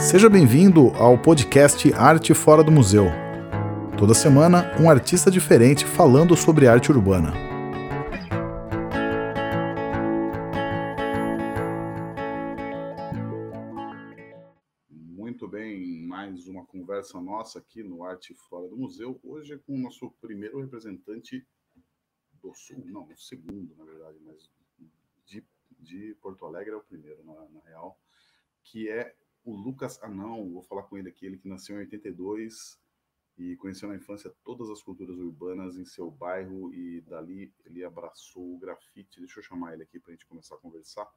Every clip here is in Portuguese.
Seja bem-vindo ao podcast Arte Fora do Museu. Toda semana, um artista diferente falando sobre arte urbana. Muito bem, mais uma conversa nossa aqui no Arte Fora do Museu. Hoje é com o nosso primeiro representante do Sul, não, o segundo, na verdade, mas de, de Porto Alegre é o primeiro, na, na real, que é o Lucas Anão, vou falar com ele aqui, ele que nasceu em 82 e conheceu na infância todas as culturas urbanas em seu bairro e dali ele abraçou o grafite. Deixa eu chamar ele aqui para a gente começar a conversar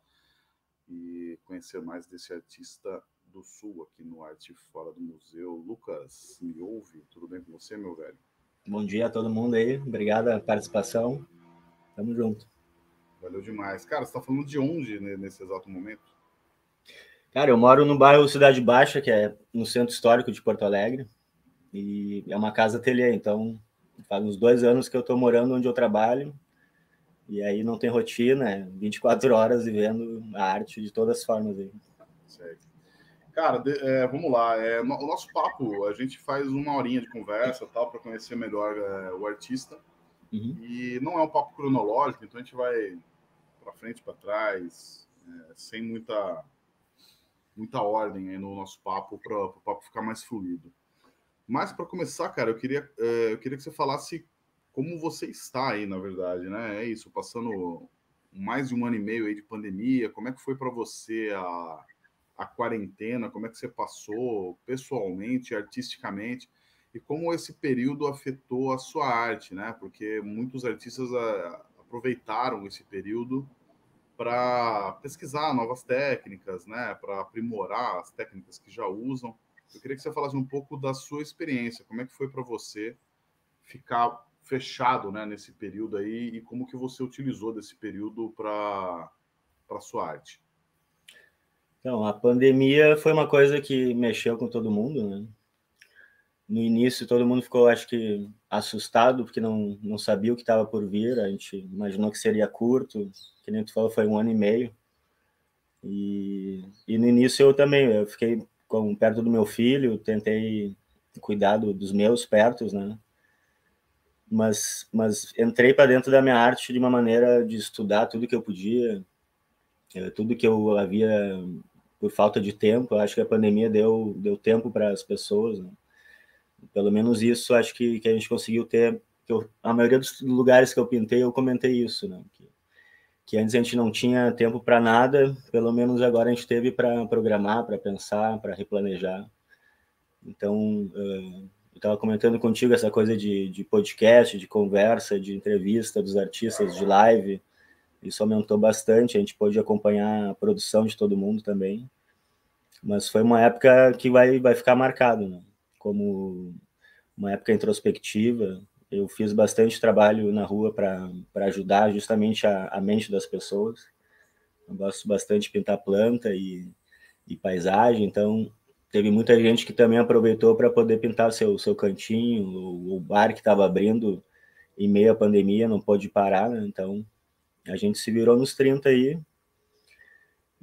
e conhecer mais desse artista do Sul aqui no Arte Fora do Museu. Lucas, me ouve? Tudo bem com você, meu velho? Bom dia a todo mundo aí, obrigado pela participação. Tamo junto. Valeu demais. Cara, você está falando de onde né, nesse exato momento? Cara, eu moro no bairro Cidade Baixa, que é no centro histórico de Porto Alegre, e é uma casa ateliê, então faz uns dois anos que eu estou morando onde eu trabalho, e aí não tem rotina, é 24 horas vivendo a arte de todas as formas aí. Certo. Cara, de, é, vamos lá. É, no, o nosso papo, a gente faz uma horinha de conversa tal para conhecer melhor é, o artista. Uhum. E não é um papo cronológico, então a gente vai para frente, para trás, é, sem muita muita ordem aí no nosso papo para o papo ficar mais fluido. Mas para começar, cara, eu queria, é, eu queria que você falasse como você está aí, na verdade, né? É isso, passando mais de um ano e meio aí de pandemia, como é que foi para você a, a quarentena, como é que você passou pessoalmente, artisticamente, e como esse período afetou a sua arte, né? Porque muitos artistas a, ah, aproveitaram esse período para pesquisar novas técnicas, né, para aprimorar as técnicas que já usam. Eu queria que você falasse um pouco da sua experiência, como é que foi para você ficar fechado, né, nesse período aí e como que você utilizou desse período para para sua arte. Então, a pandemia foi uma coisa que mexeu com todo mundo, né? No início, todo mundo ficou, acho que, assustado, porque não, não sabia o que estava por vir. A gente imaginou que seria curto, que nem tu falou, foi um ano e meio. E, e no início eu também, eu fiquei com, perto do meu filho, tentei cuidar do, dos meus pertos, né? Mas, mas entrei para dentro da minha arte de uma maneira de estudar tudo que eu podia, eh, tudo que eu havia por falta de tempo. Eu acho que a pandemia deu, deu tempo para as pessoas. Né? Pelo menos isso acho que, que a gente conseguiu ter. Eu, a maioria dos lugares que eu pintei, eu comentei isso, né? Que, que antes a gente não tinha tempo para nada, pelo menos agora a gente teve para programar, para pensar, para replanejar. Então, eu estava comentando contigo essa coisa de, de podcast, de conversa, de entrevista dos artistas, de live. Isso aumentou bastante, a gente pôde acompanhar a produção de todo mundo também. Mas foi uma época que vai, vai ficar marcado, né? Como uma época introspectiva, eu fiz bastante trabalho na rua para ajudar justamente a, a, mente das pessoas. Eu gosto bastante de pintar planta e, e paisagem, então teve muita gente que também aproveitou para poder pintar seu seu cantinho, o, o bar que estava abrindo em meio à pandemia não pôde parar, né? então a gente se virou nos 30 aí.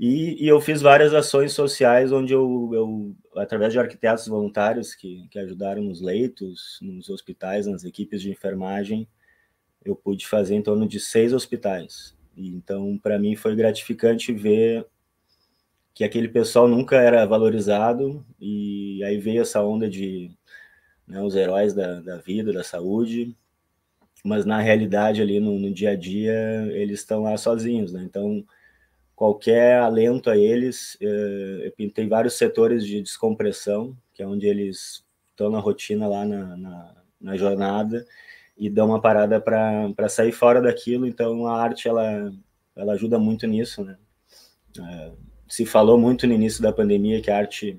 E, e eu fiz várias ações sociais onde eu, eu através de arquitetos voluntários que, que ajudaram nos leitos, nos hospitais, nas equipes de enfermagem, eu pude fazer em torno de seis hospitais. E, então, para mim, foi gratificante ver que aquele pessoal nunca era valorizado, e aí veio essa onda de né, os heróis da, da vida, da saúde, mas na realidade, ali no, no dia a dia, eles estão lá sozinhos, né? Então, qualquer alento a eles. Eh, eu pintei vários setores de descompressão, que é onde eles estão na rotina lá na, na, na jornada e dão uma parada para sair fora daquilo. Então a arte ela, ela ajuda muito nisso, né? É, se falou muito no início da pandemia que a arte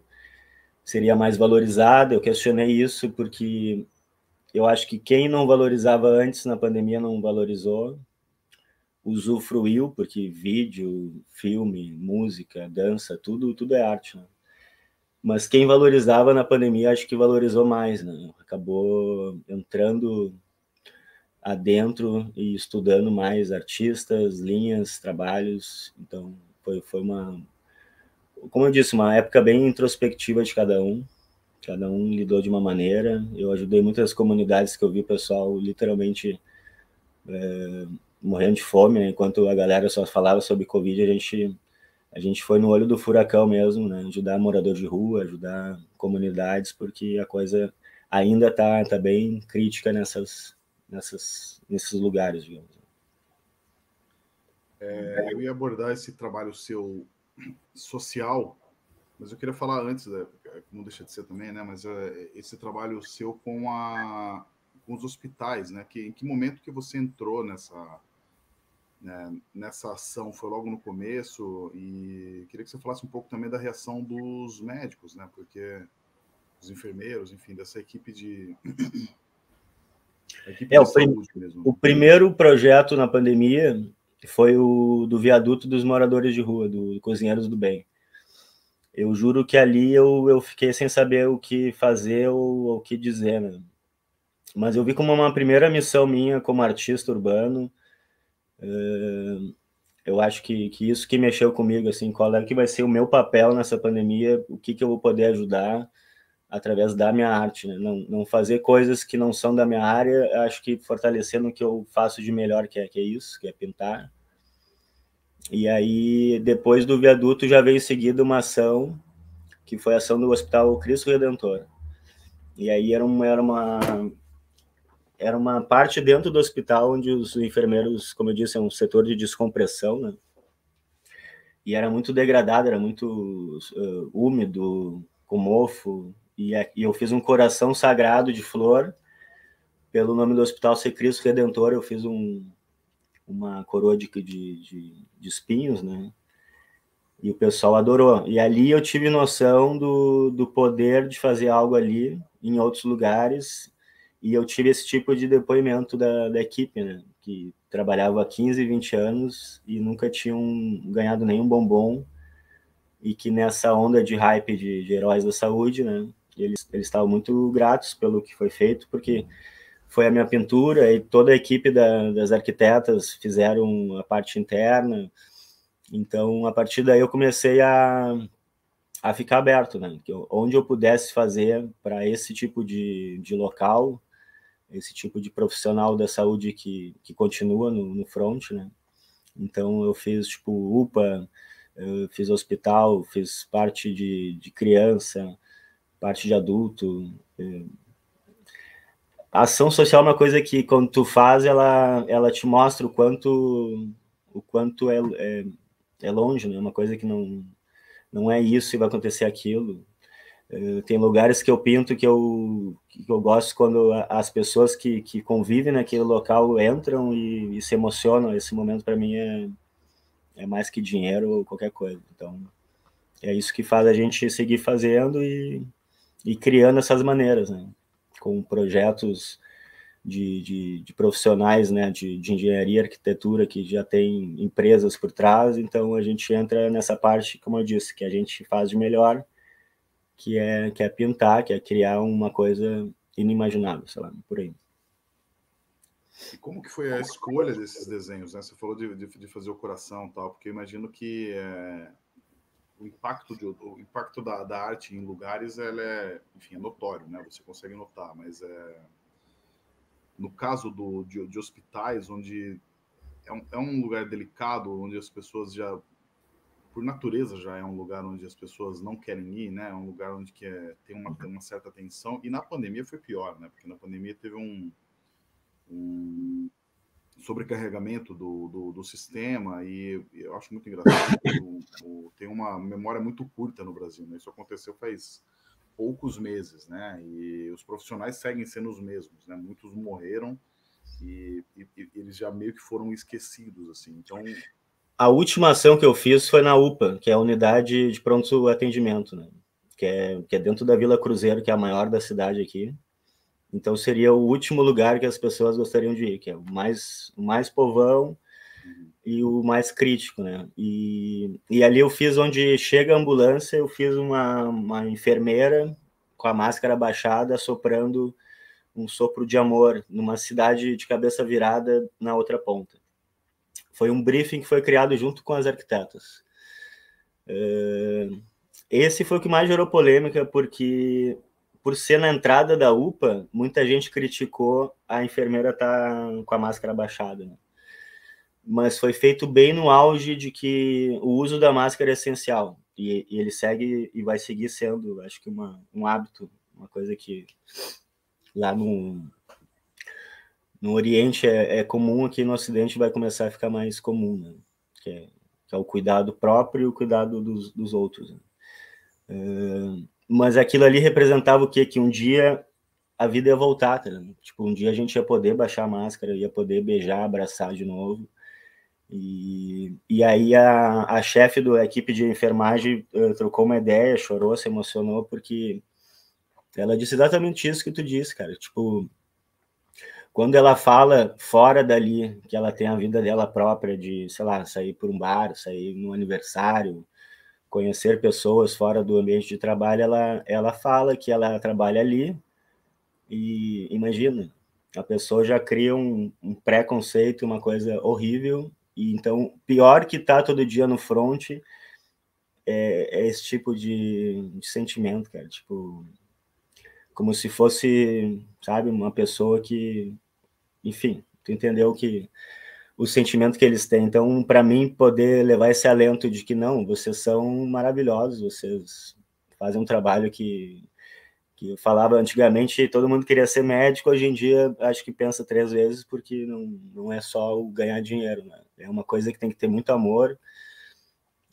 seria mais valorizada. Eu questionei isso porque eu acho que quem não valorizava antes na pandemia não valorizou usufruiu, porque vídeo, filme, música, dança, tudo, tudo é arte, né? Mas quem valorizava na pandemia, acho que valorizou mais, né? Acabou entrando adentro e estudando mais artistas, linhas, trabalhos. Então, foi, foi uma, como eu disse, uma época bem introspectiva de cada um. Cada um lidou de uma maneira. Eu ajudei muitas comunidades que eu vi o pessoal literalmente é, morrendo de fome, né? enquanto a galera só falava sobre Covid, a gente a gente foi no olho do furacão mesmo, né? Ajudar morador de rua, ajudar comunidades, porque a coisa ainda está tá bem crítica nessas, nessas, nesses lugares, digamos. É, eu ia abordar esse trabalho seu social, mas eu queria falar antes, né, não deixa de ser também, né? Mas é, esse trabalho seu com a com os hospitais, né? Que em que momento que você entrou nessa né, nessa ação? Foi logo no começo e queria que você falasse um pouco também da reação dos médicos, né? Porque os enfermeiros, enfim, dessa equipe de equipe é, de o, prim o primeiro projeto na pandemia foi o do viaduto dos moradores de rua, do Cozinheiros do Bem. Eu juro que ali eu, eu fiquei sem saber o que fazer ou o que dizer, né? Mas eu vi como uma primeira missão minha como artista urbano eu acho que, que isso que mexeu comigo, assim, qual é que vai ser o meu papel nessa pandemia, o que, que eu vou poder ajudar através da minha arte, né? não, não fazer coisas que não são da minha área, acho que fortalecendo o que eu faço de melhor, que é, que é isso, que é pintar. E aí, depois do viaduto, já veio seguida uma ação, que foi a ação do Hospital Cristo Redentor. E aí era uma, era uma era uma parte dentro do hospital onde os enfermeiros, como eu disse, é um setor de descompressão, né? E era muito degradado, era muito uh, úmido, com mofo. E, e, eu fiz um coração sagrado de flor, pelo nome do hospital ser Cristo Redentor. Eu fiz um, uma coroa de, de, de, espinhos, né? E o pessoal adorou. E ali eu tive noção do, do poder de fazer algo ali em outros lugares e eu tive esse tipo de depoimento da, da equipe, né? Que trabalhava há 15, 20 anos e nunca tinham ganhado nenhum bombom. E que nessa onda de hype de, de heróis da saúde, né? Eles, eles estavam muito gratos pelo que foi feito, porque foi a minha pintura e toda a equipe da, das arquitetas fizeram a parte interna. Então, a partir daí, eu comecei a, a ficar aberto, né? Onde eu pudesse fazer para esse tipo de, de local, esse tipo de profissional da saúde que, que continua no, no front, né? Então eu fiz tipo UPA, fiz hospital, fiz parte de, de criança, parte de adulto. É. A ação social é uma coisa que quando tu faz, ela, ela te mostra o quanto o quanto é, é, é longe, né? Uma coisa que não não é isso e vai acontecer aquilo. Eh, tem lugares que eu pinto que eu, que eu gosto quando as pessoas que, que convivem naquele local entram e, e se emocionam. Esse momento para mim é, é mais que dinheiro ou qualquer coisa. Então é isso que faz a gente seguir fazendo e, e criando essas maneiras, né? com projetos de, de, de profissionais né? de, de engenharia e arquitetura que já tem empresas por trás. Então a gente entra nessa parte, como eu disse, que a gente faz de melhor que é, que é pintar, que é criar uma coisa inimaginável, sei lá, por aí. E como que foi a escolha desses desenhos? Né? Você falou de, de, de fazer o coração tal, porque eu imagino que é, o impacto, de, o impacto da, da, arte em lugares ela é, enfim, é notório, né? Você consegue notar, mas é, no caso do, de, de hospitais, onde é um, é um lugar delicado, onde as pessoas já por natureza já é um lugar onde as pessoas não querem ir, né? É um lugar onde que é, tem uma, uma, certa tensão. E na pandemia foi pior, né? Porque na pandemia teve um, um sobrecarregamento do, do, do, sistema e eu acho muito engraçado. o, o, tem uma memória muito curta no Brasil, né? Isso aconteceu faz poucos meses, né? E os profissionais seguem sendo os mesmos, né? Muitos morreram e, e, e eles já meio que foram esquecidos, assim. Então a última ação que eu fiz foi na UPA, que é a unidade de pronto atendimento, né? que, é, que é dentro da Vila Cruzeiro, que é a maior da cidade aqui. Então seria o último lugar que as pessoas gostariam de ir, que é o mais, mais povão e o mais crítico, né? E, e ali eu fiz onde chega a ambulância, eu fiz uma, uma enfermeira com a máscara baixada, soprando um sopro de amor numa cidade de cabeça virada na outra ponta. Foi um briefing que foi criado junto com as arquitetas. É, esse foi o que mais gerou polêmica, porque por ser na entrada da UPA, muita gente criticou a enfermeira estar tá com a máscara baixada. Né? Mas foi feito bem no auge de que o uso da máscara é essencial. E, e ele segue e vai seguir sendo, acho que, uma, um hábito, uma coisa que lá no, no Oriente é, é, comum, aqui no Ocidente vai começar a ficar mais comum, né? que, é, que, é, o cuidado próprio e o cuidado dos, dos outros. Né? Mas aquilo ali representava o quê? Que um dia a vida ia voltar, tá? Tipo, um dia a gente ia poder baixar a máscara, ia poder beijar, abraçar de novo. E, e aí a, a chefe da equipe de enfermagem uh, trocou uma ideia, chorou, se emocionou, porque ela disse exatamente isso que tu disse, cara. Tipo, quando ela fala fora dali, que ela tem a vida dela própria, de, sei lá, sair por um bar, sair no aniversário, conhecer pessoas fora do ambiente de trabalho, ela, ela fala que ela trabalha ali e imagina, a pessoa já cria um, um preconceito, uma coisa horrível, e então pior que tá todo dia no front é, é esse tipo de, de sentimento, cara, tipo como se fosse, sabe, uma pessoa que, enfim, tu entendeu que o sentimento que eles têm. Então, para mim, poder levar esse alento de que não, vocês são maravilhosos, vocês fazem um trabalho que, que eu falava antigamente, todo mundo queria ser médico, hoje em dia acho que pensa três vezes, porque não, não é só o ganhar dinheiro, né? é uma coisa que tem que ter muito amor.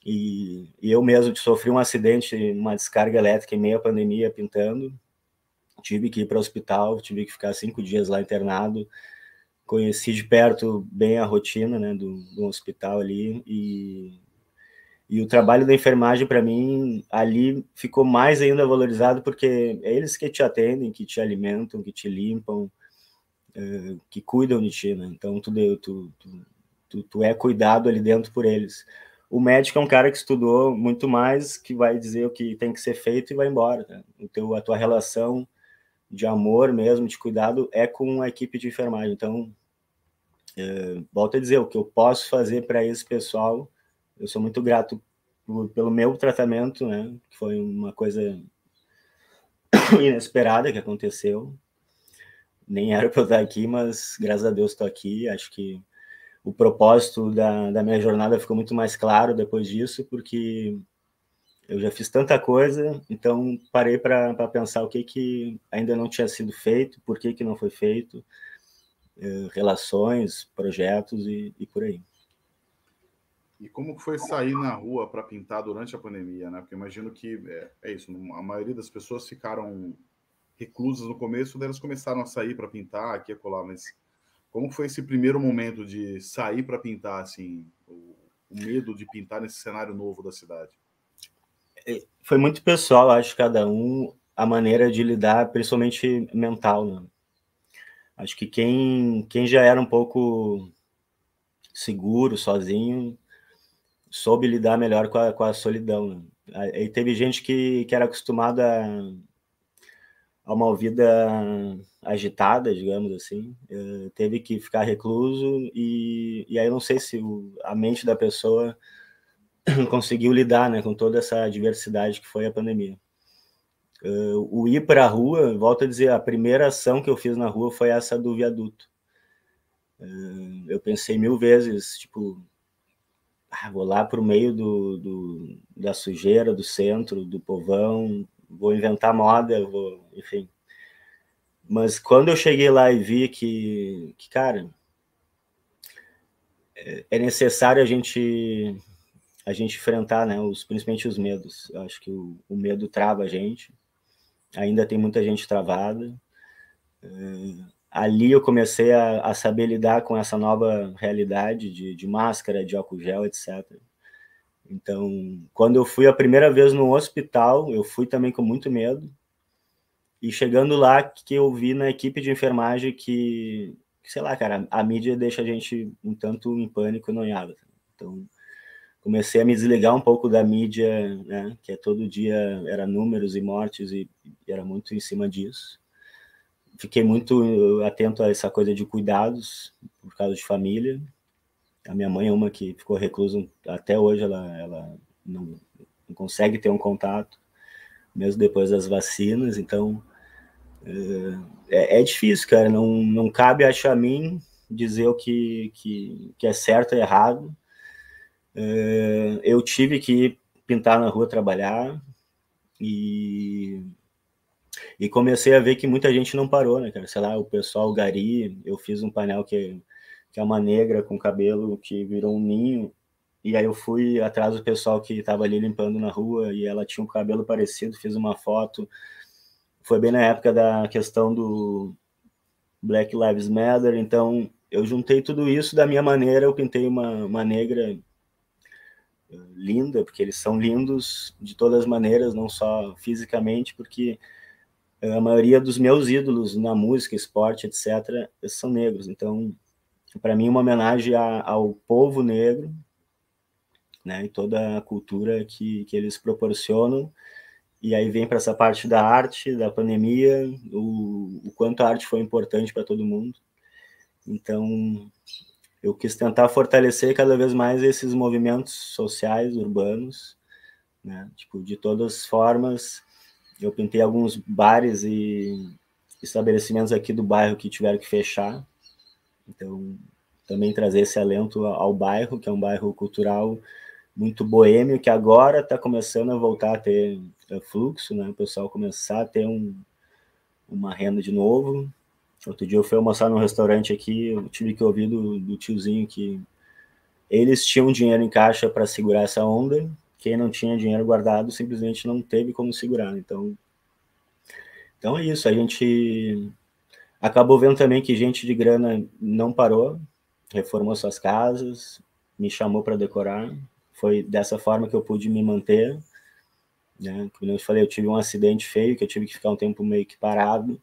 E, e eu mesmo sofri um acidente, uma descarga elétrica em meio à pandemia, pintando, tive que ir para o hospital, tive que ficar cinco dias lá internado, conheci de perto bem a rotina né, do, do hospital ali e, e o trabalho da enfermagem para mim ali ficou mais ainda valorizado porque é eles que te atendem, que te alimentam, que te limpam, é, que cuidam de ti, né? Então tu, tu, tu, tu, é cuidado ali dentro por eles. O médico é um cara que estudou muito mais, que vai dizer o que tem que ser feito e vai embora. Né? O teu, a tua relação de amor mesmo, de cuidado, é com a equipe de enfermagem. Então, é, volto a dizer, o que eu posso fazer para esse pessoal, eu sou muito grato por, pelo meu tratamento, né, que foi uma coisa inesperada que aconteceu. Nem era para eu estar aqui, mas graças a Deus estou aqui. Acho que o propósito da, da minha jornada ficou muito mais claro depois disso, porque eu já fiz tanta coisa, então parei para pensar o que, que ainda não tinha sido feito, por que, que não foi feito, eh, relações, projetos e, e, por aí. E como foi sair na rua para pintar durante a pandemia, né? Porque imagino que é, é, isso, a maioria das pessoas ficaram reclusas no começo, daí elas começaram a sair para pintar, aqui e colar, mas como foi esse primeiro momento de sair para pintar, assim, o, o medo de pintar nesse cenário novo da cidade? É, foi muito pessoal, acho, cada um, a maneira de lidar, principalmente mental, né? Acho que quem, quem já era um pouco seguro, sozinho, soube lidar melhor com a, com a solidão. Né? Aí teve gente que, que era acostumada a, uma vida agitada, digamos assim, uh, teve que ficar recluso e, e aí não sei se o, a mente da pessoa conseguiu lidar né, com toda essa diversidade que foi a pandemia. Uh, o ir para a rua, volto a dizer, a primeira ação que eu fiz na rua foi essa do viaduto. Uh, eu pensei mil vezes, tipo, ah, vou lá para o meio do, do, da sujeira, do centro, do povão, vou inventar moda, vou, enfim. Mas quando eu cheguei lá e vi que, que cara, é, é necessário a gente a gente enfrentar, né, os, principalmente os medos. Eu acho que o, o medo trava a gente, ainda tem muita gente travada. Uh, ali eu comecei a, a, saber lidar com essa nova realidade de, de máscara, de álcool gel, etc. Então, quando eu fui a primeira vez no hospital, eu fui também com muito medo. E chegando lá, que eu vi na equipe de enfermagem que, sei lá, cara, a mídia deixa a gente um tanto em pânico, noiado. Então, comecei a me desligar um pouco da mídia, né, que é todo dia era números e mortes e, e era muito em cima disso. Fiquei muito atento a essa coisa de cuidados por causa de família. A minha mãe é uma que ficou reclusa até hoje, ela, ela não, não consegue ter um contato, mesmo depois das vacinas. Então, é, é difícil, cara. Não, não cabe achar a mim dizer o que, que, que é certo e errado. É, eu tive que pintar na rua trabalhar e, e comecei a ver que muita gente não parou, né, cara? Sei lá, o pessoal Gari, eu fiz um painel que, que é uma negra com cabelo que virou um ninho e aí eu fui atrás do pessoal que estava ali limpando na rua e ela tinha um cabelo parecido, fiz uma foto. Foi bem na época da questão do Black Lives Matter, então eu juntei tudo isso da minha maneira, eu pintei uma, uma negra linda, porque eles são lindos de todas as maneiras, não só fisicamente, porque a maioria dos meus ídolos na música, esporte, etc., são negros. Então, para mim, uma homenagem a, ao povo negro, né, e toda a cultura que, que eles proporcionam. E aí vem para essa parte da arte, da pandemia, o, o quanto a arte foi importante para todo mundo. Então, eu quis tentar fortalecer cada vez mais esses movimentos sociais urbanos, né? Tipo, de todas as formas, eu pintei alguns bares e estabelecimentos aqui do bairro que tiveram que fechar. Então, também trazer esse alento ao bairro, que é um bairro cultural muito boêmio, que agora está começando a voltar a ter é, fluxo, né? O pessoal começar a ter um, uma renda de novo. Outro dia eu fui almoçar num restaurante aqui, eu tive que ouvir do, do tiozinho que eles tinham dinheiro em caixa para segurar essa onda, quem não tinha dinheiro guardado simplesmente não teve como segurar. Então, então é isso. A gente acabou vendo também que gente de grana não parou, reformou suas casas, me chamou para decorar. Foi dessa forma que eu pude me manter. Né? Como eu falei, eu tive um acidente feio, que eu tive que ficar um tempo meio que parado.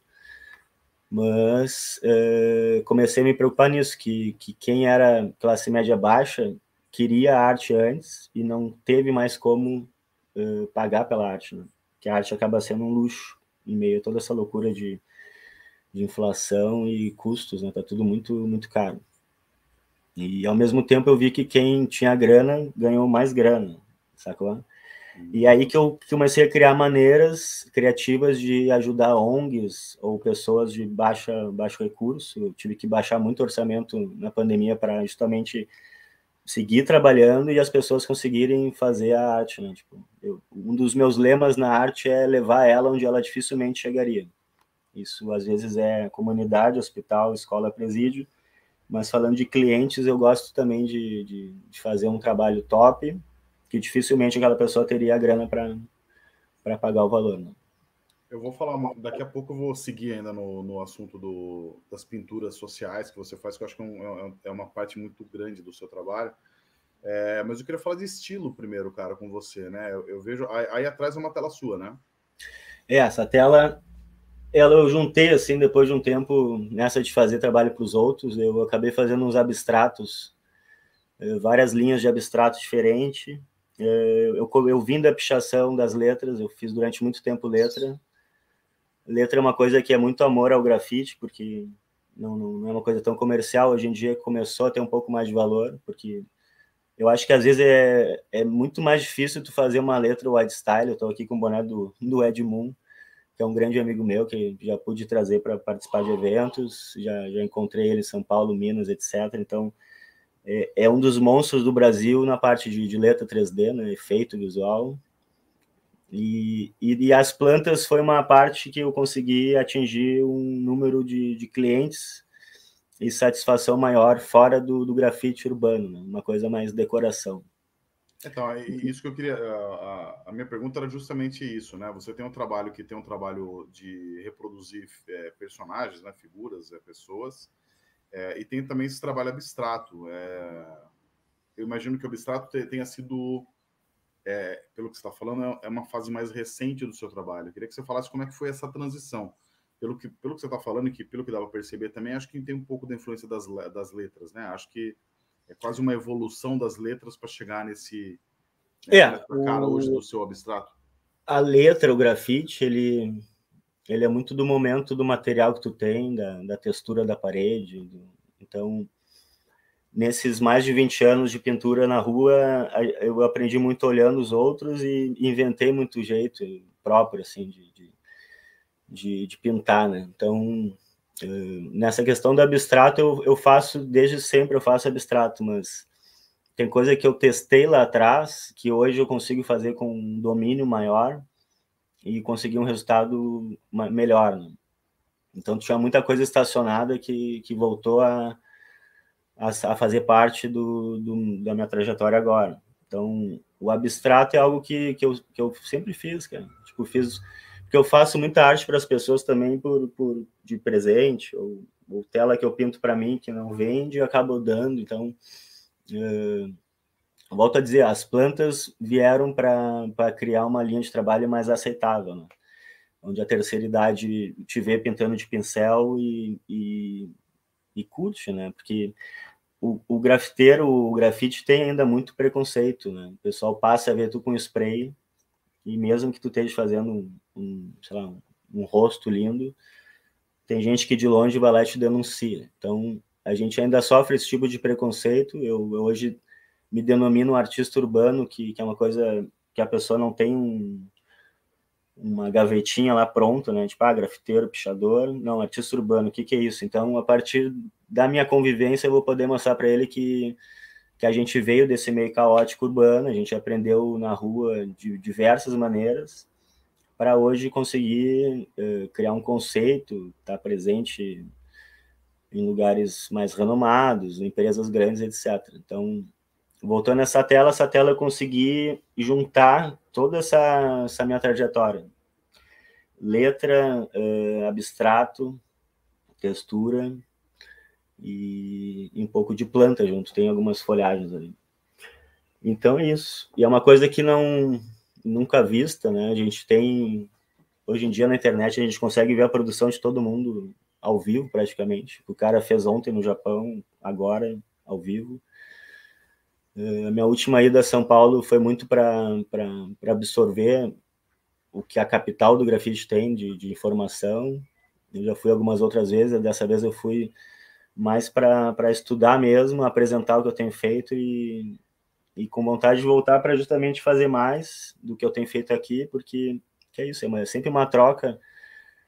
Mas uh, comecei a me preocupar nisso, que, que quem era classe média baixa queria arte antes e não teve mais como uh, pagar pela arte, né? que a arte acaba sendo um luxo em meio a toda essa loucura de, de inflação e custos, né? Tá tudo muito muito caro. E ao mesmo tempo eu vi que quem tinha grana ganhou mais grana, sacou? E aí que eu comecei a criar maneiras criativas de ajudar ONGs ou pessoas de baixa, baixo recurso. Eu tive que baixar muito orçamento na pandemia para justamente seguir trabalhando e as pessoas conseguirem fazer a arte. Né? Tipo, eu, um dos meus lemas na arte é levar ela onde ela dificilmente chegaria. Isso às vezes é comunidade, hospital, escola, presídio, mas falando de clientes, eu gosto também de, de, de fazer um trabalho top, que dificilmente aquela pessoa teria a grana para pagar o valor. Né? Eu vou falar, daqui a pouco eu vou seguir ainda no, no assunto do, das pinturas sociais que você faz, que eu acho que é, um, é, é uma parte muito grande do seu trabalho. É, mas eu queria falar de estilo primeiro, cara, com você, né? Eu, eu vejo. Aí, aí, atrás é uma tela sua, né? É, essa tela ela eu juntei assim depois de um tempo nessa de fazer trabalho para os outros eu acabei fazendo uns abstratos eh, várias linhas de abstrato diferente eu, eu vim da pichação das letras eu fiz durante muito tempo letra. Letra é uma coisa que é muito amor ao grafite porque não, não é uma coisa tão comercial. Hoje em dia começou a ter um pouco mais de valor porque eu acho que às vezes é, é muito mais difícil tu fazer uma letra white style. Eu estou aqui com o boné do, do Ed Moon que é um grande amigo meu, que já pude trazer para participar de eventos, já, já encontrei ele em São Paulo, Minas, etc. Então, é, é um dos monstros do Brasil na parte de, de letra 3D, né, efeito visual. E, e, e, as plantas foi uma parte que eu consegui atingir um número de, de clientes e satisfação maior fora do, do grafite urbano, né, uma coisa mais decoração. Então, é isso que eu queria. A, a, minha pergunta era justamente isso, né? Você tem um trabalho que tem um trabalho de reproduzir é, personagens, né? figuras, é, pessoas, é, e tem também esse trabalho abstrato. É, eu imagino que o abstrato tenha sido, é, pelo que você está falando, é, é uma fase mais recente do seu trabalho. Eu queria que você falasse como é que foi essa transição. Pelo que, pelo que você está falando, e que pelo que dá para perceber também, acho que tem um pouco da influência das, das letras, né? Acho que é quase uma evolução das letras para chegar nesse né, é, cara o... hoje do seu abstrato. A letra, o grafite, ele ele é muito do momento do material que tu tem, da, da textura da parede. Do... então, nesses mais de 20 anos de pintura na rua, eu aprendi muito olhando os outros e inventei muito jeito próprio, assim, de, de, de, de pintar, né? Então, eh, nessa questão do abstrato, eu, eu faço, desde sempre eu faço abstrato, mas tem coisa que eu testei lá atrás, que hoje eu consigo fazer com um domínio maior e conseguir um resultado melhor, né? Então, tinha muita coisa estacionada que, que voltou a a, a fazer parte do, do, da minha trajetória agora. Então, o abstrato é algo que, que, eu, que eu sempre fiz, cara. Tipo, fiz porque eu faço muita arte para as pessoas também por, por de presente ou, ou tela que eu pinto para mim que não vende, eu acabo dando. Então, uh, volto a dizer, as plantas vieram para criar uma linha de trabalho mais aceitável, né? onde a terceira idade te vê pintando de pincel e, e, e curte, né? Porque o, o grafiteiro, o grafite tem ainda muito preconceito, né? O pessoal passa a ver tu com spray e mesmo que tu esteja fazendo um, um sei lá, um, um, rosto lindo, tem gente que de longe vai lá e te denuncia. Então, a gente ainda sofre esse tipo de preconceito. Eu, eu hoje me denomino um artista urbano, que, que é uma coisa que a pessoa não tem um, uma gavetinha lá pronta, né? Tipo, ah, grafiteiro, pichador. Não, artista urbano, o que, que é isso? Então, a partir da minha convivência, eu vou poder mostrar para ele que, que a gente veio desse meio caótico urbano, a gente aprendeu na rua de diversas maneiras, para hoje conseguir uh, criar um conceito, estar tá presente em lugares mais renomados, em empresas grandes, etc. Então, voltando essa tela, essa tela eu consegui juntar toda essa, essa minha trajetória. Letra, uh, abstrato, textura e, e, um pouco de planta junto. Tem algumas folhagens ali. Então é isso. E é uma coisa que não nunca vista, né? A gente tem hoje em dia na internet a gente consegue ver a produção de todo mundo ao vivo praticamente. O cara fez ontem no Japão, agora ao vivo. A minha última ida a São Paulo foi muito para absorver o que a capital do grafite tem de, de, informação. Eu já fui algumas outras vezes, dessa vez eu fui mais para estudar mesmo, apresentar o que eu tenho feito e, e com vontade de voltar para justamente fazer mais do que eu tenho feito aqui, porque é isso, é sempre uma troca.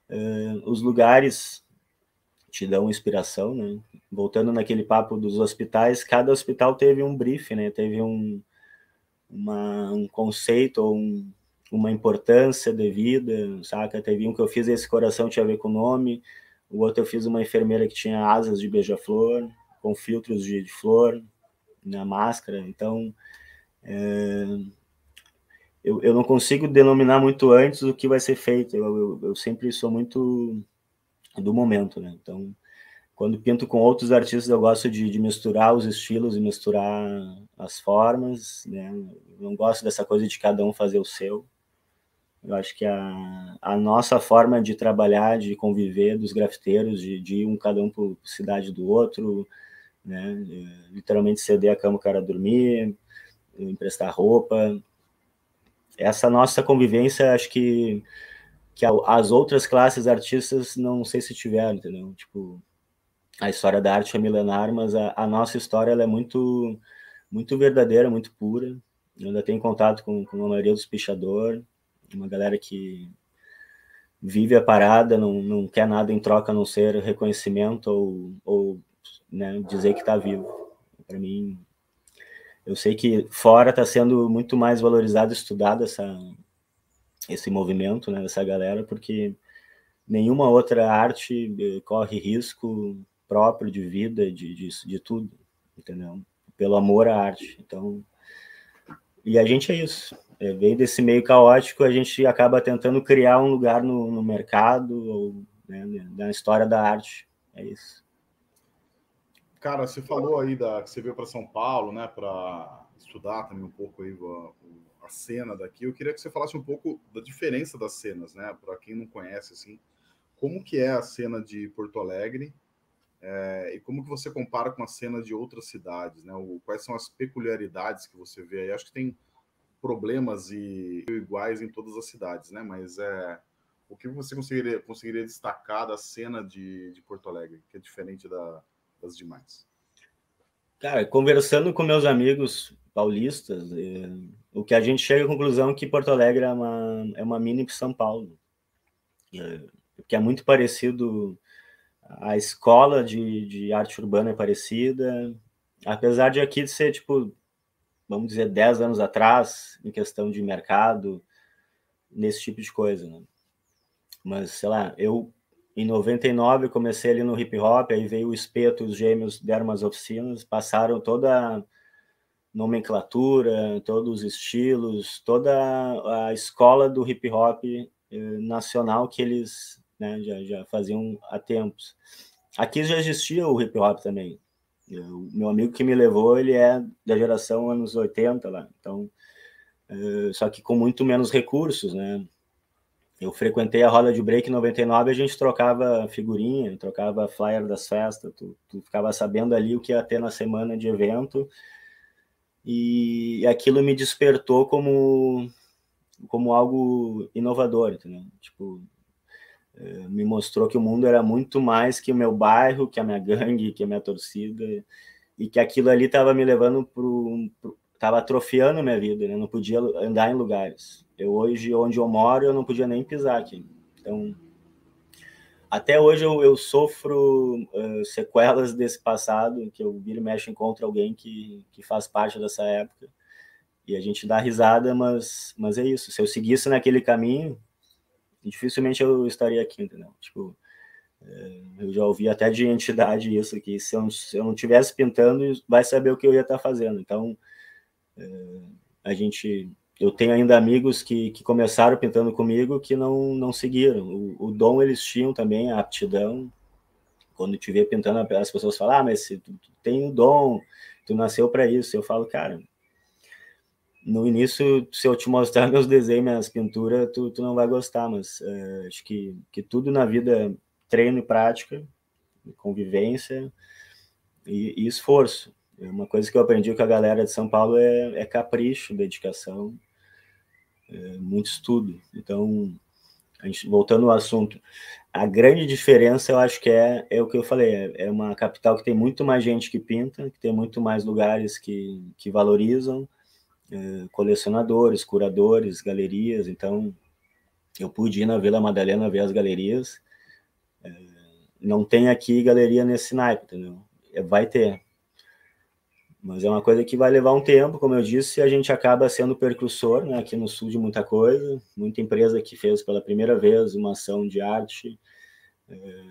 Uh, os lugares te dão inspiração, né? Voltando naquele papo dos hospitais, cada hospital teve um briefing, né? Teve um, uma, um conceito ou um, uma importância devida, saca? Teve um que eu fiz esse coração tinha a ver com o nome, o outro eu fiz uma enfermeira que tinha asas de beija-flor, com filtros de, de, flor na máscara. Então, é, eu, eu não consigo denominar muito antes o que vai ser feito. Eu, eu, eu sempre sou muito do momento, né? Então, quando pinto com outros artistas, eu gosto de, de misturar os estilos e misturar as formas, né? Eu não gosto dessa coisa de cada um fazer o seu. Eu acho que a, a nossa forma de trabalhar, de conviver dos grafiteiros, de, de ir um cada um para cidade do outro, né? literalmente ceder a cama o cara dormir, emprestar roupa. Essa nossa convivência, acho que que as outras classes artistas não sei se tiveram, entendeu? Tipo, a história da arte é milenar, mas a, a nossa história ela é muito muito verdadeira, muito pura. Eu ainda tenho contato com, com a maioria dos pichadores, uma galera que vive a parada, não, não quer nada em troca a não ser reconhecimento ou, ou né, dizer que está vivo. Para mim, eu sei que fora está sendo muito mais valorizado, estudado essa, esse movimento, né, dessa galera, porque nenhuma outra arte eh, corre risco próprio de vida, de, de, de tudo, entendeu? Pelo amor à arte. Então, e a gente é isso. É, vem desse meio caótico, a gente acaba tentando criar um lugar no, no mercado ou né, na história da arte. É isso. Cara, você falou aí da que você veio para São Paulo, né, para estudar também um pouco aí a cena daqui, eu queria que você falasse um pouco da diferença das cenas, né? Para quem não conhece, assim, como que é a cena de Porto Alegre é, e como que você compara com a cena de outras cidades, né? O, quais são as peculiaridades que você vê aí? Acho que tem problemas e iguais em todas as cidades, né? Mas é o que você conseguiria, conseguiria destacar da cena de, de Porto Alegre, que é diferente da, das demais? Cara, conversando com meus amigos paulistas, é, o que a gente chega à conclusão é que Porto Alegre é uma, é uma mini São Paulo. É, que é muito parecido, a escola de, de arte urbana é parecida, apesar de aqui ser, tipo, vamos dizer, 10 anos atrás, em questão de mercado, nesse tipo de coisa, né? Mas, sei lá, eu em 99 comecei ali no hip hop, aí veio o Espeto, os gêmeos deram umas oficinas, passaram toda a nomenclatura, todos os estilos, toda a escola do hip hop eh, nacional que eles né, já, já faziam há tempos. Aqui já existia o hip hop também. O meu amigo que me levou, ele é da geração anos 80 lá, então, eh, só que com muito menos recursos, né? Eu frequentei a roda de break em 99, a gente trocava figurinha, trocava flyer das festas, tu, tu ficava sabendo ali o que ia ter na semana de evento, e aquilo me despertou como como algo inovador, entendeu? Tipo, eh, me mostrou que o mundo era muito mais que o meu bairro, que a minha gangue, que a minha torcida, e que aquilo ali estava me levando estava atrofiando minha vida, né? Não podia andar em lugares. Eu hoje, onde eu moro, eu não podia nem pisar aqui. Então, até hoje eu, eu sofro uh, sequelas desse passado, que eu viro e mexo encontro alguém que, que faz parte dessa época. E a gente dá risada, mas, mas é isso. Se eu seguisse naquele caminho, dificilmente eu estaria aqui, entendeu? Tipo, uh, eu já ouvi até de entidade isso, que se eu, se eu não estivesse pintando, vai saber o que eu ia estar fazendo. Então, a gente eu tenho ainda amigos que, que começaram pintando comigo que não, não seguiram. O, o dom eles tinham também, a aptidão. Quando te vê pintando, as pessoas falam: Ah, mas tu, tu tem um dom, tu nasceu para isso. Eu falo, cara, no início, se eu te mostrar meus desenhos, minhas pinturas, tu, tu não vai gostar, mas uh, acho que, que tudo na vida treino e prática, convivência e, e esforço. Uma coisa que eu aprendi com a galera de São Paulo é, é capricho, dedicação é, muito estudo. Então, gente, voltando ao assunto, a grande diferença eu acho que é, é o que eu falei, é, é, uma capital que tem muito mais gente que pinta, que tem muito mais lugares que, que valorizam, é, colecionadores, curadores, galerias, então eu pude ir na Vila Madalena ver as galerias, é, não tem aqui galeria nesse naipe, entendeu? É, vai ter, mas é uma coisa que vai levar um tempo, como eu disse, a gente acaba sendo percursor né, aqui no sul de muita coisa, muita empresa que fez pela primeira vez uma ação de arte. É,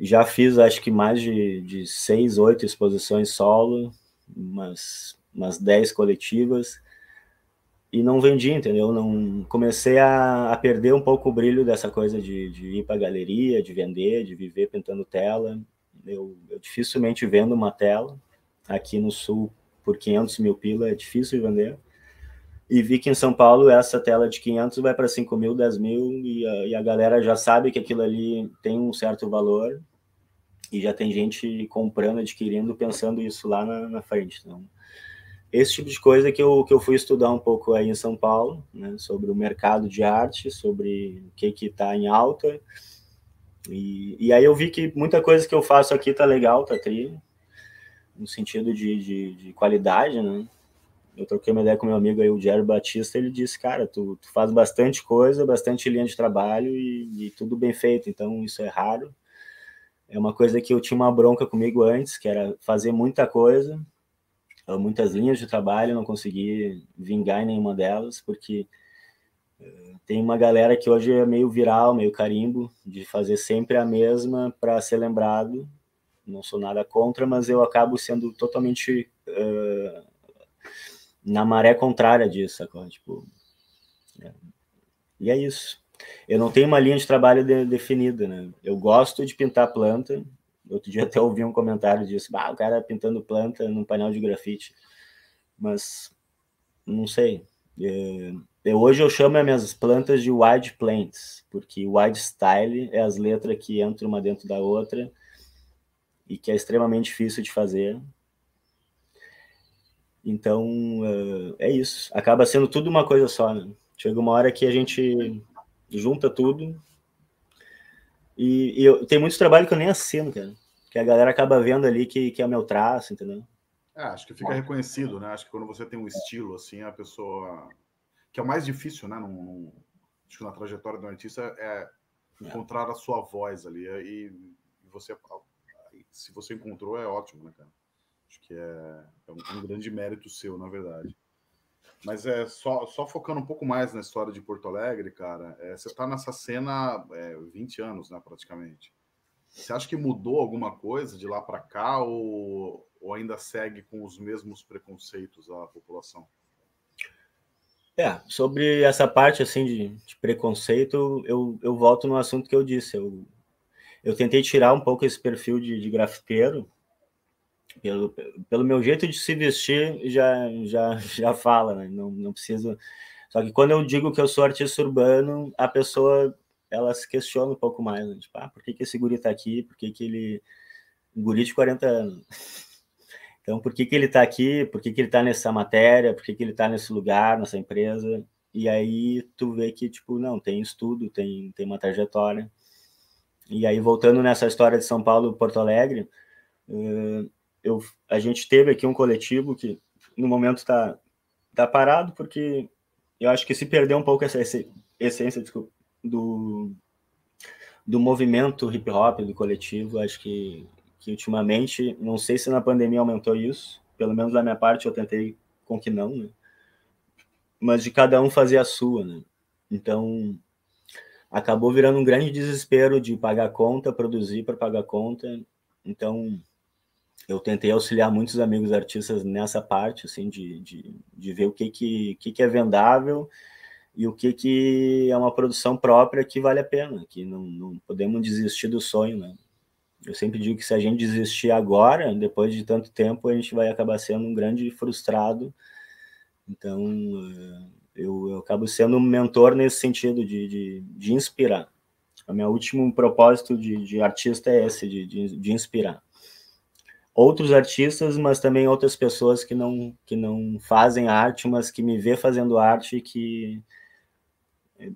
já fiz, acho que mais de, de seis, oito exposições solo, umas, umas dez coletivas, e não vendi, entendeu? Não comecei a, a perder um pouco o brilho dessa coisa de, de ir para galeria, de vender, de viver pintando tela. Eu, eu dificilmente vendo uma tela, aqui no sul por 500 mil pila, é difícil de vender. E vi que em São Paulo essa tela de 500 vai para 5 mil, 10 mil, e a, e a galera já sabe que aquilo ali tem um certo valor, e já tem gente comprando, adquirindo, pensando isso lá na, na frente. Então, esse tipo de coisa que eu, que eu fui estudar um pouco aí em São Paulo, né, sobre o mercado de arte, sobre o que está em alta. E, e aí eu vi que muita coisa que eu faço aqui tá legal, tá tri, no sentido de, de, de, qualidade, né? Eu troquei uma ideia com meu amigo aí, o Jerry Batista, ele disse, cara, tu, tu faz bastante coisa, bastante linha de trabalho e, e, tudo bem feito, então isso é raro. É uma coisa que eu tinha uma bronca comigo antes, que era fazer muita coisa, muitas linhas de trabalho, não consegui vingar em nenhuma delas, porque uh, tem uma galera que hoje é meio viral, meio carimbo, de fazer sempre a mesma para ser lembrado, não sou nada contra, mas eu acabo sendo totalmente uh, na maré contrária disso, agora, tipo, é. e é isso. Eu não tenho uma linha de trabalho de, definida, né? Eu gosto de pintar planta. Outro dia até ouvi um comentário disso, ah, o cara pintando planta num painel de grafite, mas não sei. É, eu, hoje eu chamo as minhas plantas de wide plants, porque wide style é as letras que entram uma dentro da outra e que é extremamente difícil de fazer. Então, uh, é isso. Acaba sendo tudo uma coisa só. Né? Chega uma hora que a gente junta tudo. E, e eu, tem muitos trabalhos que eu nem assino, cara. que a galera acaba vendo ali que, que é o meu traço, entendeu? É, acho que fica reconhecido, né? Acho que quando você tem um estilo, assim, a pessoa. Que é o mais difícil, né? Num, acho que na trajetória do artista é, é encontrar a sua voz ali. E você. Se você encontrou, é ótimo, né, cara? Acho que é, é um, um grande mérito seu, na verdade. Mas é só, só focando um pouco mais na história de Porto Alegre, cara. É, você está nessa cena é, 20 anos, né, praticamente. Você acha que mudou alguma coisa de lá para cá ou, ou ainda segue com os mesmos preconceitos a população? É, sobre essa parte assim de, de, preconceito, eu, eu volto no assunto que eu disse. Eu, eu tentei tirar um pouco esse perfil de, de grafiteiro, pelo, pelo meu jeito de se vestir, já, já, já fala, né? Não, não preciso. Só que quando eu digo que eu sou artista urbano, a pessoa ela se questiona um pouco mais, né? tipo, ah, por que, que esse guri tá aqui? Por que, que ele. Um guri de 40 anos. Então, por que, que ele tá aqui? Por que, que ele tá nessa matéria? Por que, que ele tá nesse lugar, nessa empresa? E aí tu vê que, tipo, não, tem estudo, tem, tem uma trajetória. E aí, voltando nessa história de São Paulo Porto Alegre, eu, a gente teve aqui um coletivo que, no momento, está tá parado, porque eu acho que se perdeu um pouco essa essência, desculpa, do, do movimento hip hop, do coletivo. Acho que, que ultimamente, não sei se na pandemia aumentou isso, pelo menos da minha parte eu tentei com que não, né? Mas de cada um fazer a sua, né? Então, acabou virando um grande desespero de pagar conta, produzir para pagar conta. Então, eu tentei auxiliar muitos amigos artistas nessa parte, assim, de, de, de ver o que, que, que, que é vendável e o que, que é uma produção própria que vale a pena, que não, não podemos desistir do sonho, né? Eu sempre digo que se a gente desistir agora, depois de tanto tempo, a gente vai acabar sendo um grande frustrado. Então, eh, eu, eu acabo sendo um mentor nesse sentido, de, de, de inspirar. O meu último propósito de, de artista é esse, de, de, de inspirar outros artistas, mas também outras pessoas que não que não fazem arte, mas que me vê fazendo arte, que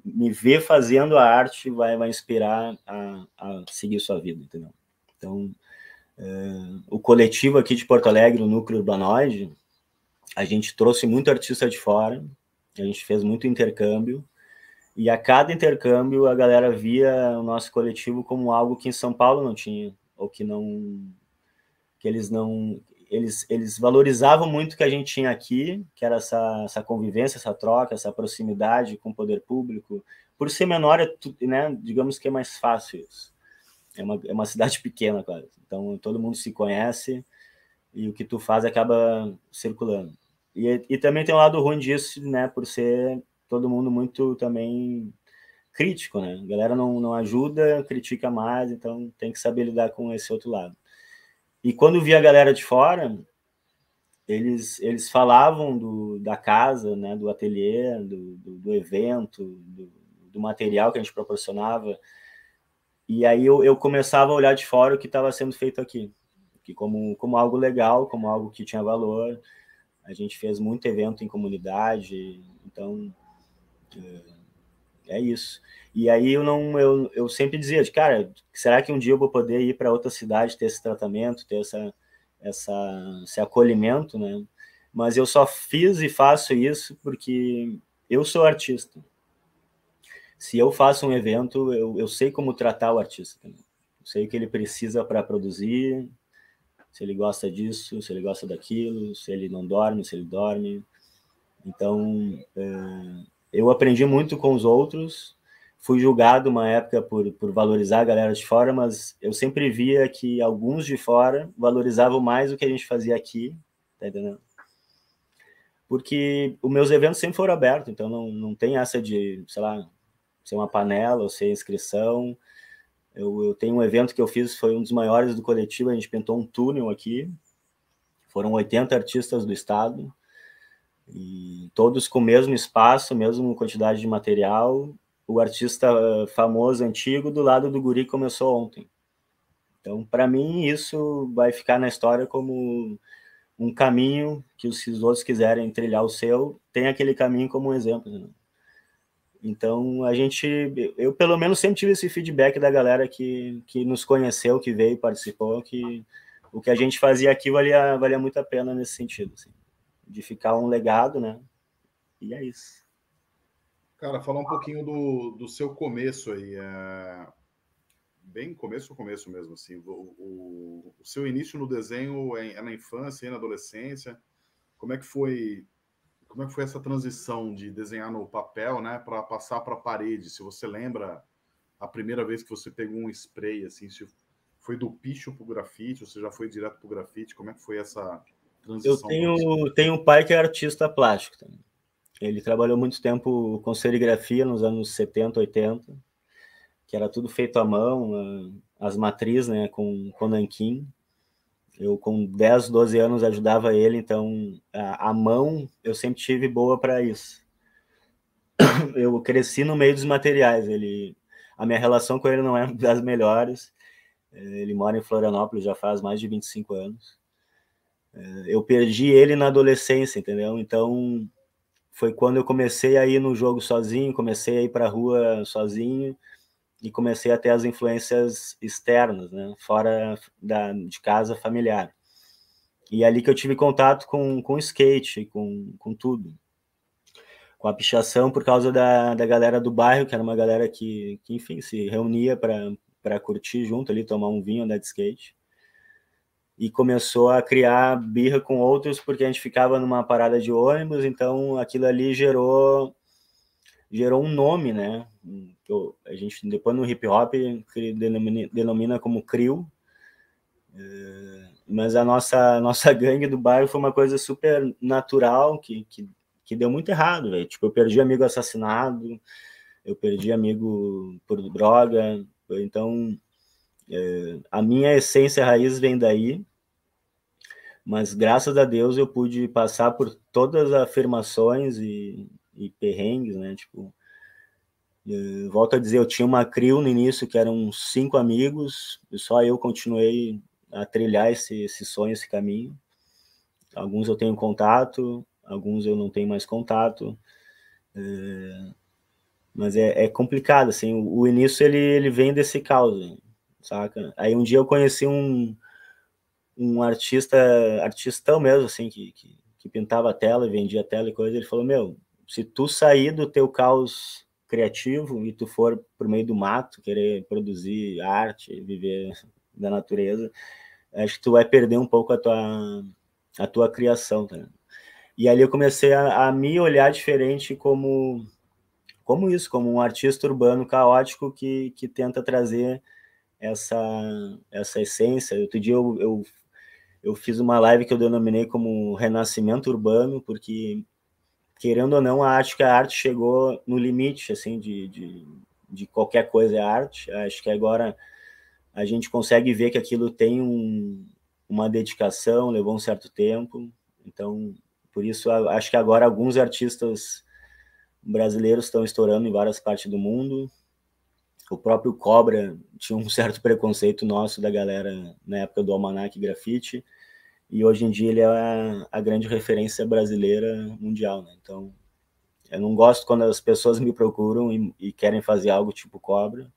me vê fazendo a arte vai, vai inspirar a, a seguir sua vida, entendeu? Então, é, o coletivo aqui de Porto Alegre, o Núcleo Urbanoide, a gente trouxe muito artista de fora, a gente fez muito intercâmbio, e a cada intercâmbio a galera via o nosso coletivo como algo que em São Paulo não tinha, ou que não que eles não eles, eles valorizavam muito o que a gente tinha aqui, que era essa, essa convivência, essa troca, essa proximidade com o poder público. Por ser menor, é, né, digamos que é mais fácil isso. É uma, é uma cidade pequena, quase. Então, todo mundo se conhece e o que tu faz acaba circulando. E, e também tem um lado ruim disso, né, por ser todo mundo muito também crítico, né? A galera não, não ajuda, critica mais, então tem que saber lidar com esse outro lado. E quando vi a galera de fora, eles, eles falavam do, da casa, né, do ateliê, do, do, do evento, do, do, material que a gente proporcionava. E aí eu, eu começava a olhar de fora o que estava sendo feito aqui, que como, como algo legal, como algo que tinha valor. A gente fez muito evento em comunidade, então é, é isso. E aí eu não, eu, eu sempre dizia, de, cara, será que um dia eu vou poder ir para outra cidade ter esse tratamento, ter essa, essa, esse acolhimento, né? Mas eu só fiz e faço isso porque eu sou artista. Se eu faço um evento, eu, eu sei como tratar o artista. Eu sei o que ele precisa para produzir, se ele gosta disso, se ele gosta daquilo, se ele não dorme, se ele dorme. Então, é, eu aprendi muito com os outros fui julgado uma época por, por valorizar a galera de fora, mas eu sempre via que alguns de fora valorizavam mais o que a gente fazia aqui, tá entendendo? Porque os meus eventos sempre foram abertos, então não, não tem essa de, sei lá, ser uma panela ou ser inscrição. Eu, eu tenho um evento que eu fiz, foi um dos maiores do coletivo, a gente pintou um túnel aqui, foram 80 artistas do estado, e todos com o mesmo espaço, mesma quantidade de material, o artista eh, famoso antigo do lado do guri começou ontem. Então, para mim, isso vai ficar na história como um caminho que, os outros quiserem trilhar o seu, tem aquele caminho como um exemplo. Né? Então, a gente, eu pelo menos sempre tive esse feedback da galera que, que nos conheceu, que veio, participou, que o que a gente fazia aqui valia, valia muito a pena nesse sentido, assim, de ficar um legado, né? E é isso. Cara, falar um pouquinho do, do seu começo aí. É... Bem começo, começo mesmo, assim. O, o, o seu início no desenho é, é na infância, é na adolescência. Como é que foi como é que foi essa transição de desenhar no papel, né, para passar para a parede? Se você lembra a primeira vez que você pegou um spray, assim, se foi do picho para o grafite, ou você já foi direto para o grafite? Como é que foi essa transição? Eu tenho, tenho um pai que é artista plástico também. Ele trabalhou muito tempo com serigrafia nos anos 70, 80, que era tudo feito à mão, as matrizes, né, com, com nanquim. Eu, com 10, 12 anos, ajudava ele, então a, a mão eu sempre tive boa para isso. Eu cresci no meio dos materiais. Ele, a minha relação com ele não é das melhores. Ele mora em Florianópolis já faz mais de 25 anos. Eu perdi ele na adolescência, entendeu? Então foi quando eu comecei a ir no jogo sozinho, comecei a ir para a rua sozinho e comecei a ter as influências externas, né, fora da, de casa familiar. E é ali que eu tive contato com, com skate, com, com tudo. Com a pichação por causa da, da galera do bairro, que era uma galera que, que enfim, se reunia para curtir junto ali, tomar um vinho, andar de skate. E começou a criar birra com outros, porque a gente ficava numa parada de ônibus, então aquilo ali gerou gerou um nome, né? a gente depois no hip hop denomina, denomina como CRIO, é, mas a nossa nossa gangue do bairro foi uma coisa super natural que, que, que deu muito errado, velho. Tipo, eu perdi amigo assassinado, eu perdi amigo por droga, então é, a minha essência raiz vem daí, mas graças a Deus eu pude passar por todas as afirmações e, e perrengues, né? Tipo, volto a dizer, eu tinha uma crio no início que eram cinco amigos, e só eu continuei a trilhar esse, esse sonho, esse caminho. Alguns eu tenho contato, alguns eu não tenho mais contato. É, mas é, é, complicado, assim, o, o, início ele, ele vem desse caos, saca? Aí um dia eu conheci um, um artista, artistão mesmo, assim, que, que, que pintava tela e vendia tela e coisa, ele falou, meu, se tu sair do teu caos criativo e tu for por meio do mato querer produzir arte, viver da natureza, acho que tu vai perder um pouco a tua a tua criação, tá? E ali eu comecei a, a me olhar diferente como como isso, como um artista urbano caótico que, que tenta trazer essa essa essência. Outro dia eu, eu, eu fiz uma live que eu denominei como renascimento urbano, porque querendo ou não, acho que a arte chegou no limite, assim, de, de, de qualquer coisa é arte. Acho que agora a gente consegue ver que aquilo tem um, uma dedicação, levou um certo tempo. Então, por isso, acho que agora alguns artistas brasileiros estão estourando em várias partes do mundo. O próprio Cobra tinha um certo preconceito nosso da galera na época do Almanac Grafite e hoje em dia ele é a, grande referência brasileira mundial, né? Então, eu não gosto quando as pessoas me procuram e, e, querem fazer algo tipo cobra,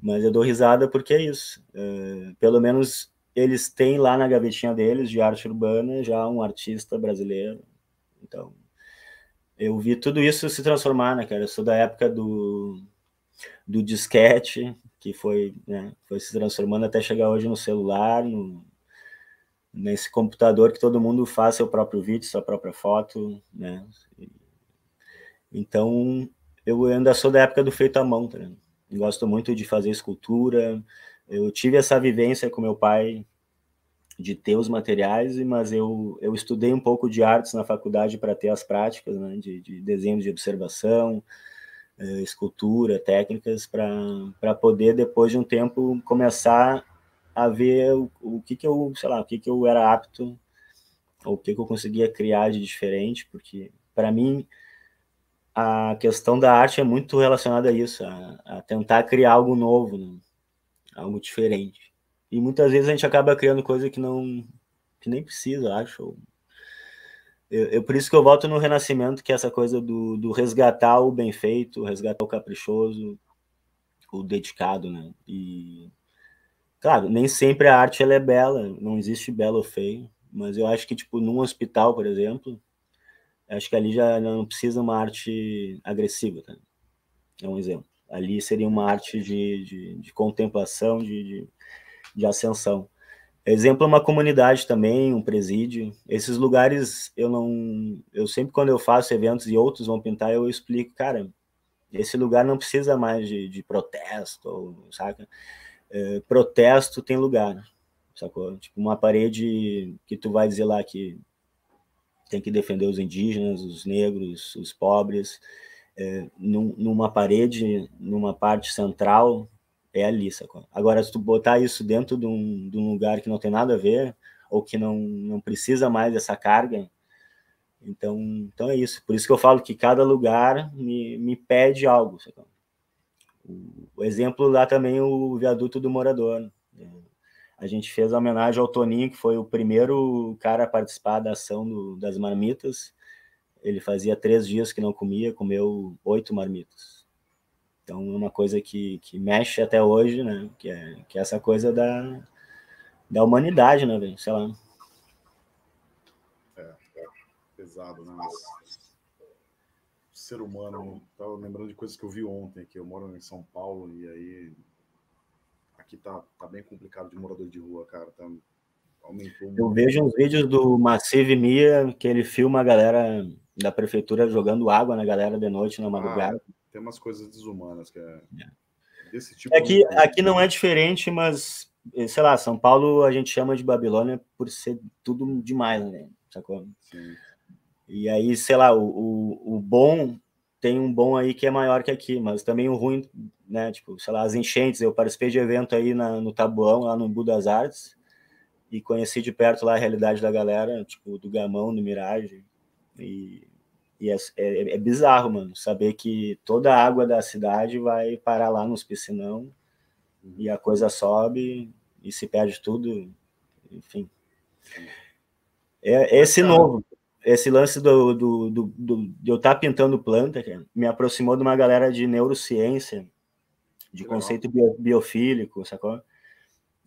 mas eu dou risada porque é isso. É, pelo menos eles têm lá na gavetinha deles de arte urbana já um artista brasileiro. Então, eu vi tudo isso se transformar, né, cara? Eu sou da época do, do disquete, que foi, né, foi se transformando até chegar hoje no celular, no, nesse computador que todo mundo faz seu próprio vídeo, sua própria foto, né? Então, eu ainda sou da época do feito à mão, tá? Gosto muito de fazer escultura. Eu tive essa vivência com meu pai de ter os materiais, mas eu, eu estudei um pouco de artes na faculdade para ter as práticas, né? De, de desenho de observação, eh, escultura, técnicas, para poder, depois de um tempo, começar a ver o, o que que eu, sei lá, o que que eu era apto, ou o que que eu conseguia criar de diferente, porque para mim a questão da arte é muito relacionada a isso, a, a tentar criar algo novo, né? algo diferente. E muitas vezes a gente acaba criando coisa que não que nem precisa, acho. eu, eu, por isso que eu volto no Renascimento, que é essa coisa do, do resgatar o bem feito, resgatar o caprichoso, o dedicado, né? E, claro, nem sempre a arte ela é bela, não existe belo ou feio, mas eu acho que, tipo, num hospital, por exemplo, acho que ali já não precisa uma arte agressiva, tá? É um exemplo. Ali seria uma arte de, de, de contemplação, de, de, de ascensão. Exemplo, uma comunidade também, um presídio. Esses lugares, eu não. Eu sempre, quando eu faço eventos e outros vão pintar, eu explico, cara, esse lugar não precisa mais de, de protesto, saca? É, protesto tem lugar, sacou? Tipo, uma parede que tu vai dizer lá que tem que defender os indígenas, os negros, os pobres, é, num, numa parede, numa parte central, é ali, sacou? Agora, se tu botar isso dentro de um, de um lugar que não tem nada a ver, ou que não, não precisa mais dessa carga, então, então é isso. Por isso que eu falo que cada lugar me, me pede algo. Sacou? O, exemplo lá também o viaduto do morador. Né? A gente fez a homenagem ao Toninho, que foi o primeiro cara a participar da ação do, das marmitas. Ele fazia três dias que não comia, comeu oito marmitas. Então é uma coisa que, que mexe até hoje, né? Que é, que é essa coisa da, da humanidade, né, velho? Sei lá. É, é pesado, né? Mas ser humano, tava lembrando de coisas que eu vi ontem, que eu moro em São Paulo e aí aqui tá, tá bem complicado de morador de rua, cara. Tá, aumentou muito. Eu vejo uns vídeos do Massive Mia que ele filma a galera da prefeitura jogando água na galera de noite na madrugada. Ah, tem umas coisas desumanas que é, é. desse tipo. Aqui, de... aqui não é diferente, mas sei lá, São Paulo a gente chama de Babilônia por ser tudo demais, né? Sacou? Sim. E aí, sei lá, o, o, o bom tem um bom aí que é maior que aqui, mas também o ruim, né? Tipo, sei lá, as enchentes. Eu participei de evento aí na, no Tabuão, lá no Budas Artes, e conheci de perto lá a realidade da galera, tipo, do Gamão, do Mirage. E, e é, é, é, bizarro, mano, saber que toda a água da cidade vai parar lá nos piscinão e a coisa sobe e se perde tudo, enfim. É esse novo, esse lance do, do, do, do de eu estar tá pintando planta, cara, me aproximou de uma galera de neurociência, de conceito bio, biofílico, sacou?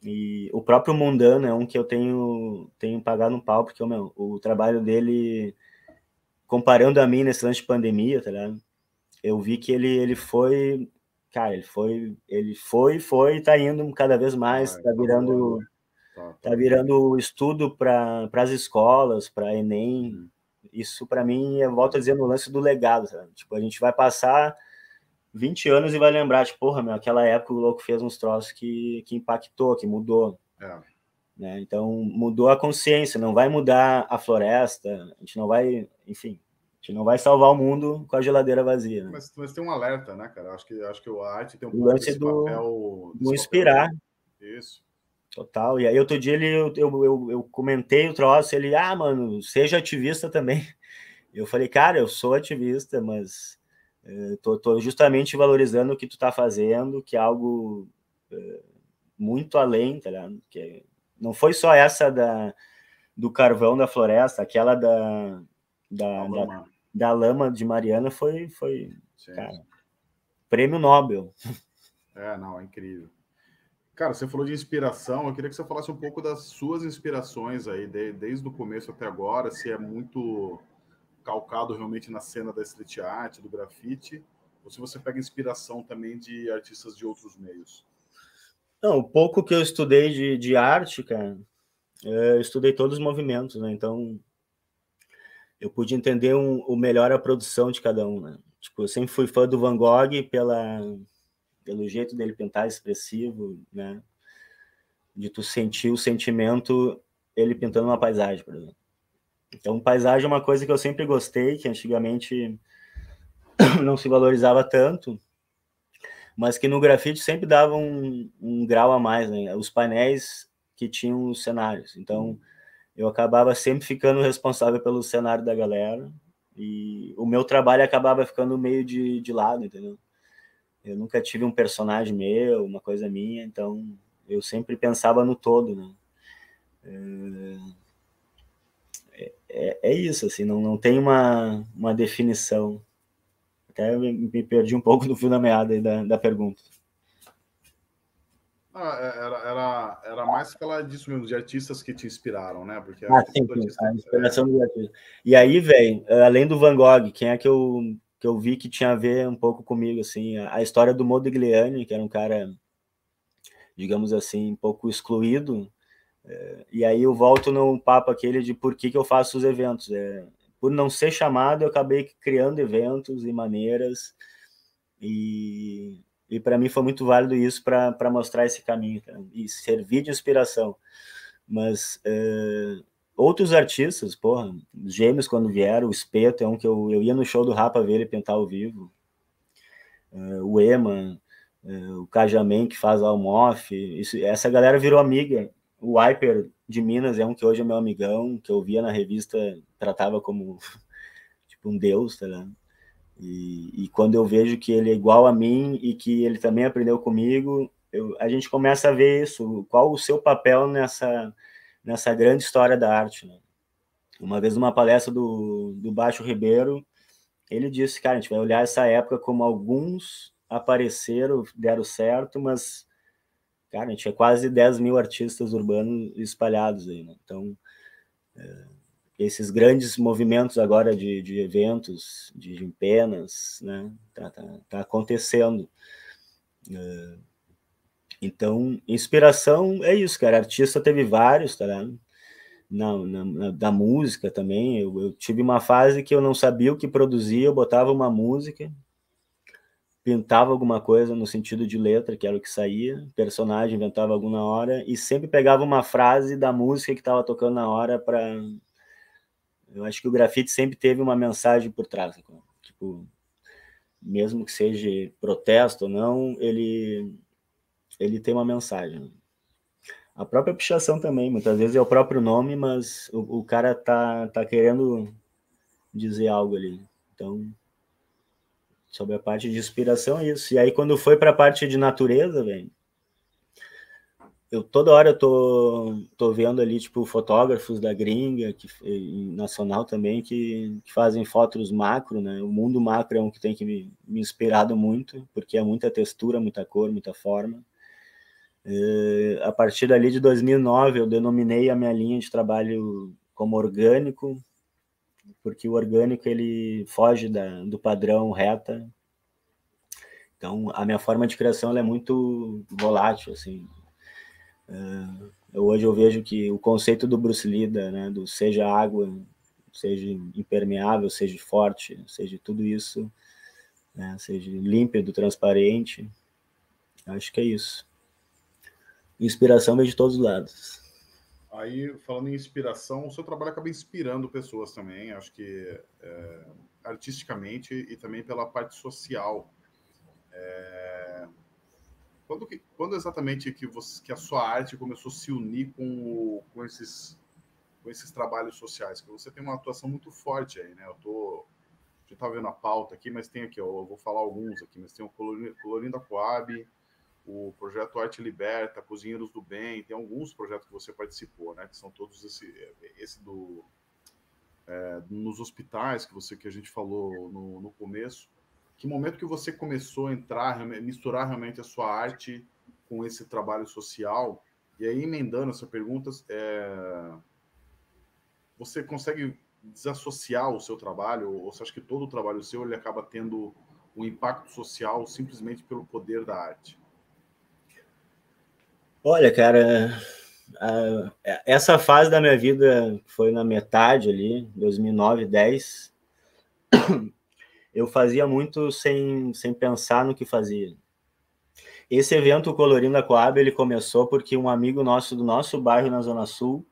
E o próprio Mundano é um que eu tenho, tenho pagado um pau, porque meu, o trabalho dele, comparando a mim nesse lance de pandemia, tá ligado? Eu vi que ele, ele foi, cara, ele foi, ele foi, foi, tá indo cada vez mais, ah, tá virando Tá, tá, virando estudo para as escolas, para Enem. Uhum. Isso, para mim, eu volto a dizer no lance do legado. Sabe? Tipo, a gente vai passar 20 anos e vai lembrar, tipo, porra, meu, aquela época o louco fez uns troços que, que impactou, que mudou. É. Né? Então, mudou a consciência, não vai mudar a floresta, a gente não vai, enfim, a gente não vai salvar o mundo com a geladeira vazia. Né? Mas, mas tem um alerta, né, cara? Acho que, acho que a arte tem um lance do, papel. Do inspirar. Papel. Isso. Total. E aí, outro dia, ele, eu, eu, eu comentei o troço, ele, ah, mano, seja ativista também. Eu falei, cara, eu sou ativista, mas tô, tô, justamente valorizando o que tu tá fazendo, que é algo uh, muito além, tá ligado? Que não foi só essa da, do carvão da floresta, aquela da, da, lama. da, da lama de Mariana foi, foi cara, prêmio Nobel. É, não, é incrível. Cara, você falou de inspiração, eu queria que você falasse um pouco das suas inspirações aí, de, desde o começo até agora, se é muito calcado realmente na cena da street art, do grafite, ou se você pega inspiração também de artistas de outros meios. Não, o pouco que eu estudei de, de arte, cara, é, eu estudei todos os movimentos, né? Então, eu pude entender um, o melhor a produção de cada um, né? Tipo, eu sempre fui fã do Van Gogh pela pelo jeito dele pintar expressivo, né? De tu sentir o sentimento ele pintando uma paisagem, por exemplo. Então, paisagem é uma coisa que eu sempre gostei, que antigamente não se valorizava tanto, mas que no grafite sempre dava um, um grau a mais, né? Os painéis que tinham os cenários. Então, eu acabava sempre ficando responsável pelo cenário da galera e o meu trabalho acabava ficando meio de, de lado, entendeu? Eu nunca tive um personagem meu, uma coisa minha, então eu sempre pensava no todo, né? É, é, é, isso, assim, não, não tem uma, uma definição. Até me, me perdi um pouco no fio da meada da, da pergunta. Ah, é, era, era, era mais aquela disso mesmo, de artistas que te inspiraram, né? Porque ah, sim, sim artista, a inspiração é... dos artistas. E aí, velho, além do Van Gogh, quem é que eu, que eu vi que tinha a ver um pouco comigo, assim, a, a história do Modigliani, que era um cara, digamos assim, um pouco excluído, é, e aí eu volto no papo aquele de por que, que eu faço os eventos. É, por não ser chamado, eu acabei criando eventos e maneiras, e e para mim foi muito válido isso para mostrar esse caminho cara, e servir de inspiração. Mas é, outros artistas, porra, os gêmeos quando vieram, o Espeto é um que eu, eu ia no show do Rapa ver ele pintar ao vivo. É, o Eman, é, o Cajaman que faz a Almof, isso, essa galera virou amiga. O Hyper de Minas é um que hoje é meu amigão, que eu via na revista, tratava como tipo um deus, tá ligado? E, e, quando eu vejo que ele é igual a mim e que ele também aprendeu comigo, eu, a gente começa a ver isso, qual o seu papel nessa, nessa grande história da arte. Né? Uma vez numa palestra do, do Baixo Ribeiro, ele disse, cara, a gente vai olhar essa época como alguns apareceram, deram certo, mas, cara, a gente é quase 10 mil artistas urbanos espalhados aí, né? Então, é, esses grandes movimentos agora de, de eventos, de empenas, né? Tá, tá, tá acontecendo. Uh, então, inspiração é isso, cara. Artista teve vários, tá? Na, na, na, da música também. Eu, eu, tive uma fase que eu não sabia o que produzia, eu botava uma música, pintava alguma coisa no sentido de letra, que era o que saía, personagem inventava alguma hora, e sempre pegava uma frase da música que estava tocando na hora para eu acho que o grafite sempre teve uma mensagem por trás. Tipo, mesmo que seja protesto ou não, ele, ele tem uma mensagem. A própria pichação também, muitas vezes é o próprio nome, mas o, o cara tá, tá querendo dizer algo ali. Então, sobre a parte de inspiração, é isso. E aí, quando foi para a parte de natureza, velho, eu toda hora eu tô, tô vendo ali, tipo, fotógrafos da gringa, que, nacional também, que, que, fazem fotos macro, né? O mundo macro é um que tem que me, me inspirado muito, porque é muita textura, muita cor, muita forma. É, a partir dali de 2009, eu denominei a minha linha de trabalho como orgânico, porque o orgânico ele foge da, do padrão reta. Então, a minha forma de criação é muito volátil, assim, Uh, hoje eu vejo que o conceito do Bruce Lee, né, do seja água, seja impermeável, seja forte, seja tudo isso, né, seja límpido, transparente, acho que é isso. Inspiração vem de todos os lados. Aí, falando em inspiração, o seu trabalho acaba inspirando pessoas também, acho que é, artisticamente e também pela parte social. É, quando, que, quando exatamente que, você, que a sua arte começou a se unir com, com, esses, com esses trabalhos sociais? Que você tem uma atuação muito forte aí, né? Eu tô. Já estava vendo a pauta aqui, mas tem aqui, eu vou falar alguns aqui, mas tem o Colorindo Coab, o projeto Arte Liberta, Cozinheiros do Bem, tem alguns projetos que você participou, né? Que são todos esse, esse do é, nos hospitais que você que a gente falou no, no começo que momento que você começou a entrar, misturar realmente a sua arte com esse trabalho social? E aí, emendando essa pergunta, é... você consegue desassociar o seu trabalho? Ou você acha que todo o trabalho seu ele acaba tendo um impacto social simplesmente pelo poder da arte? Olha, cara, essa fase da minha vida foi na metade ali, 2009, 10 eu fazia muito sem, sem pensar no que fazia. Esse evento Colorindo a Coab, ele começou porque um amigo nosso do nosso bairro na Zona Sul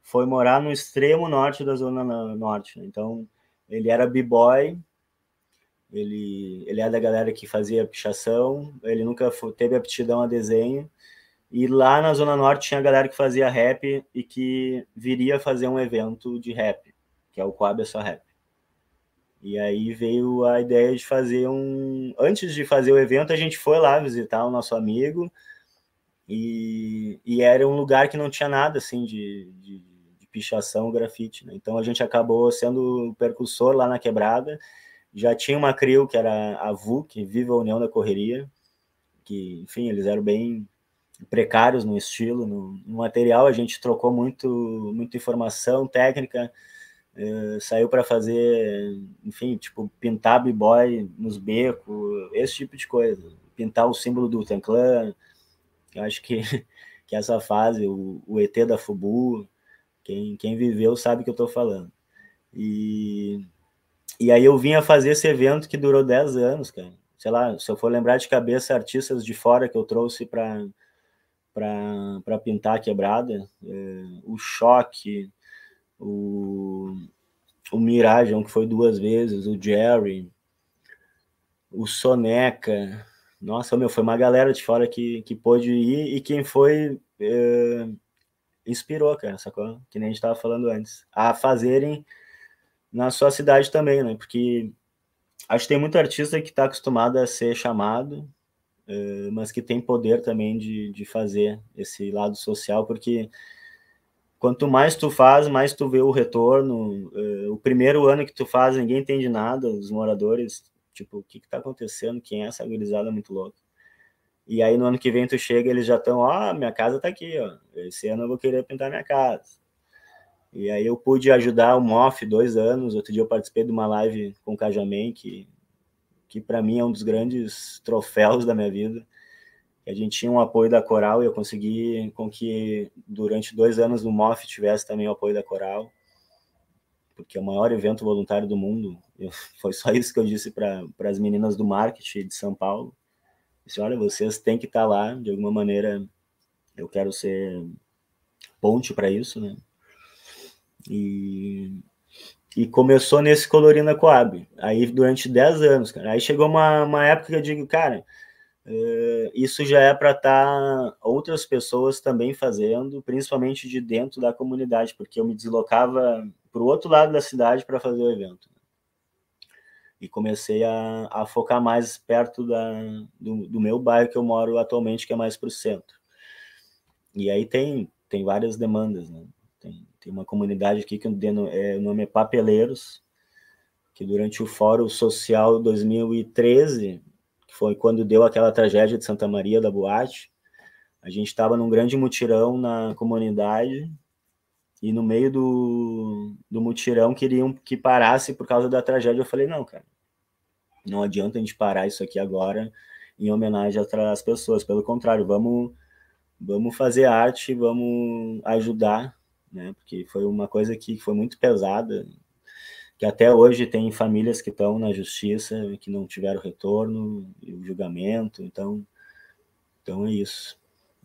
foi morar no extremo norte da Zona Norte. Então, ele era b-boy, ele, ele é da galera que fazia pichação, ele nunca teve aptidão a desenho, e lá na Zona Norte tinha a galera que fazia rap e que viria fazer um evento de rap, que é o Coab é só rap. E aí veio a ideia de fazer um. Antes de fazer o evento, a gente foi lá visitar o nosso amigo. E, e era um lugar que não tinha nada assim de, de, de pichação, grafite. Né? Então a gente acabou sendo o percussor lá na quebrada. Já tinha uma CRIO, que era a VUC, Viva a União da Correria, que, enfim, eles eram bem precários no estilo, no, no material. A gente trocou muito, muita informação técnica, eh, saiu para fazer, enfim, tipo, pintar b-boy nos becos, esse tipo de coisa. Pintar o símbolo do Tenclan. Eu acho que, que essa fase, o, o ET da Fubu, quem, quem viveu sabe o que eu estou falando. E, e aí eu vinha fazer esse evento que durou 10 anos, cara. Sei lá, se eu for lembrar de cabeça artistas de fora que eu trouxe para para pintar a quebrada, é, o Choque, o, o Mirage, que foi duas vezes, o Jerry, o Soneca, nossa, meu, foi uma galera de fora que, que pôde ir e quem foi é, inspirou, cara, sacou? Que nem a gente estava falando antes, a fazerem na sua cidade também, né? Porque acho que tem muito artista que está acostumado a ser chamado, mas que tem poder também de, de fazer esse lado social, porque quanto mais tu faz, mais tu vê o retorno. Uh, o primeiro ano que tu faz, ninguém entende nada, os moradores, tipo, o que que tá acontecendo? Quem é essa gurizada muito louca? E aí no ano que vem tu chega, eles já estão, ó, oh, minha casa tá aqui, ó. Esse ano eu vou querer pintar minha casa. E aí eu pude ajudar o MOF dois anos. Outro dia eu participei de uma live com o Cajamem, que, que para mim é um dos grandes troféus da minha vida. A gente tinha um apoio da Coral e eu consegui com que durante dois anos no MOF tivesse também o apoio da Coral, porque é o maior evento voluntário do mundo. Eu, foi só isso que eu disse para as meninas do marketing de São Paulo. disse, olha, vocês têm que estar tá lá, de alguma maneira eu quero ser ponte para isso, né? E, e começou nesse Colorina Coab. Aí durante 10 anos, cara. Aí chegou uma, uma época que eu digo, cara, uh, isso já é para estar tá outras pessoas também fazendo, principalmente de dentro da comunidade, porque eu me deslocava para o outro lado da cidade para fazer o evento. E comecei a, a focar mais perto da, do, do meu bairro que eu moro atualmente, que é mais para o centro. E aí tem, tem várias demandas, né? Tem, uma comunidade aqui que é, o nome é Papeleiros, que durante o Fórum Social 2013, que foi quando deu aquela tragédia de Santa Maria da Boate, a gente estava num grande mutirão na comunidade e no meio do, do mutirão queriam que parasse por causa da tragédia. Eu falei, não, cara, não adianta a gente parar isso aqui agora em homenagem às pessoas. Pelo contrário, vamos, vamos fazer arte, vamos ajudar né? Porque foi uma coisa que foi muito pesada, que até hoje tem famílias que estão na justiça que não tiveram retorno o julgamento, então, então é isso.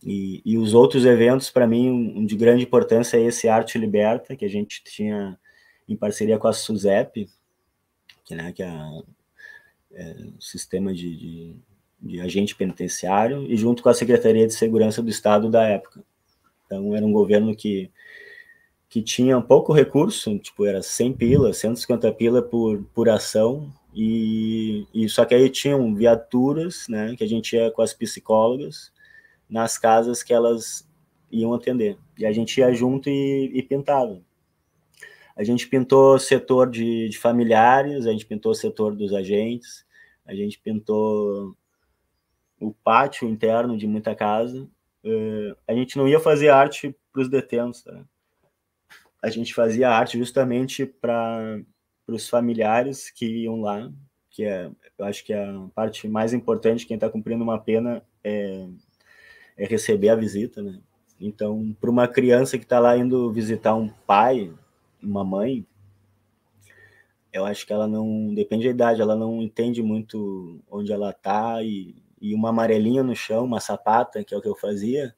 E, e os outros eventos, para mim, um, de grande importância é esse Arte Liberta, que a gente tinha em parceria com a SUSEP, que, né, que é, é sistema de, de, de agente penitenciário, e junto com a Secretaria de Segurança do Estado da época. Então, era um governo que que tinha pouco recurso, tipo, era 100 pila, 150 pila por, por ação, e, e só que aí tinham viaturas, né, que a gente ia com as psicólogas, nas casas que elas iam atender, e a gente ia junto e, e pintava. A gente pintou setor de, de familiares, a gente pintou setor dos agentes, a gente pintou o pátio interno de muita casa. Uh, a gente não ia fazer arte para os detentos, tá? A gente fazia arte justamente para os familiares que iam lá, que é, eu acho que é a parte mais importante, quem está cumprindo uma pena é, é receber a visita, né? Então, para uma criança que está lá indo visitar um pai, uma mãe, eu acho que ela não, depende da idade, ela não entende muito onde ela está e, e uma amarelinha no chão, uma sapata, que é o que eu fazia,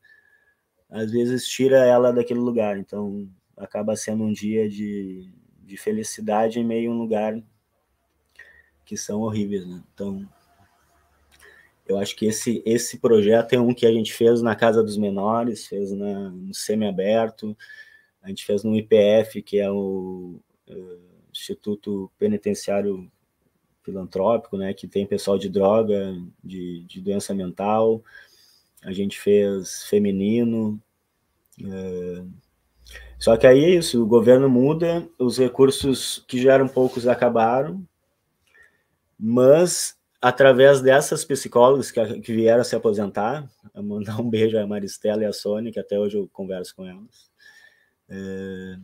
às vezes tira ela daquele lugar. Então, acaba sendo um dia de, de felicidade em meio a um lugar que são horríveis, né? Então, eu acho que esse, esse projeto é um que a gente fez na Casa dos Menores, fez na, no Semi-Aberto, a gente fez no IPF, que é o uh, Instituto Penitenciário Filantrópico, né, que tem pessoal de droga, de, de doença mental, a gente fez feminino, uh, Só que aí é isso, o governo muda, os recursos que já eram poucos acabaram, mas através dessas psicólogas que, que vieram se aposentar, mandar um beijo a Maristela e a Sônia, que até hoje eu converso com elas. É,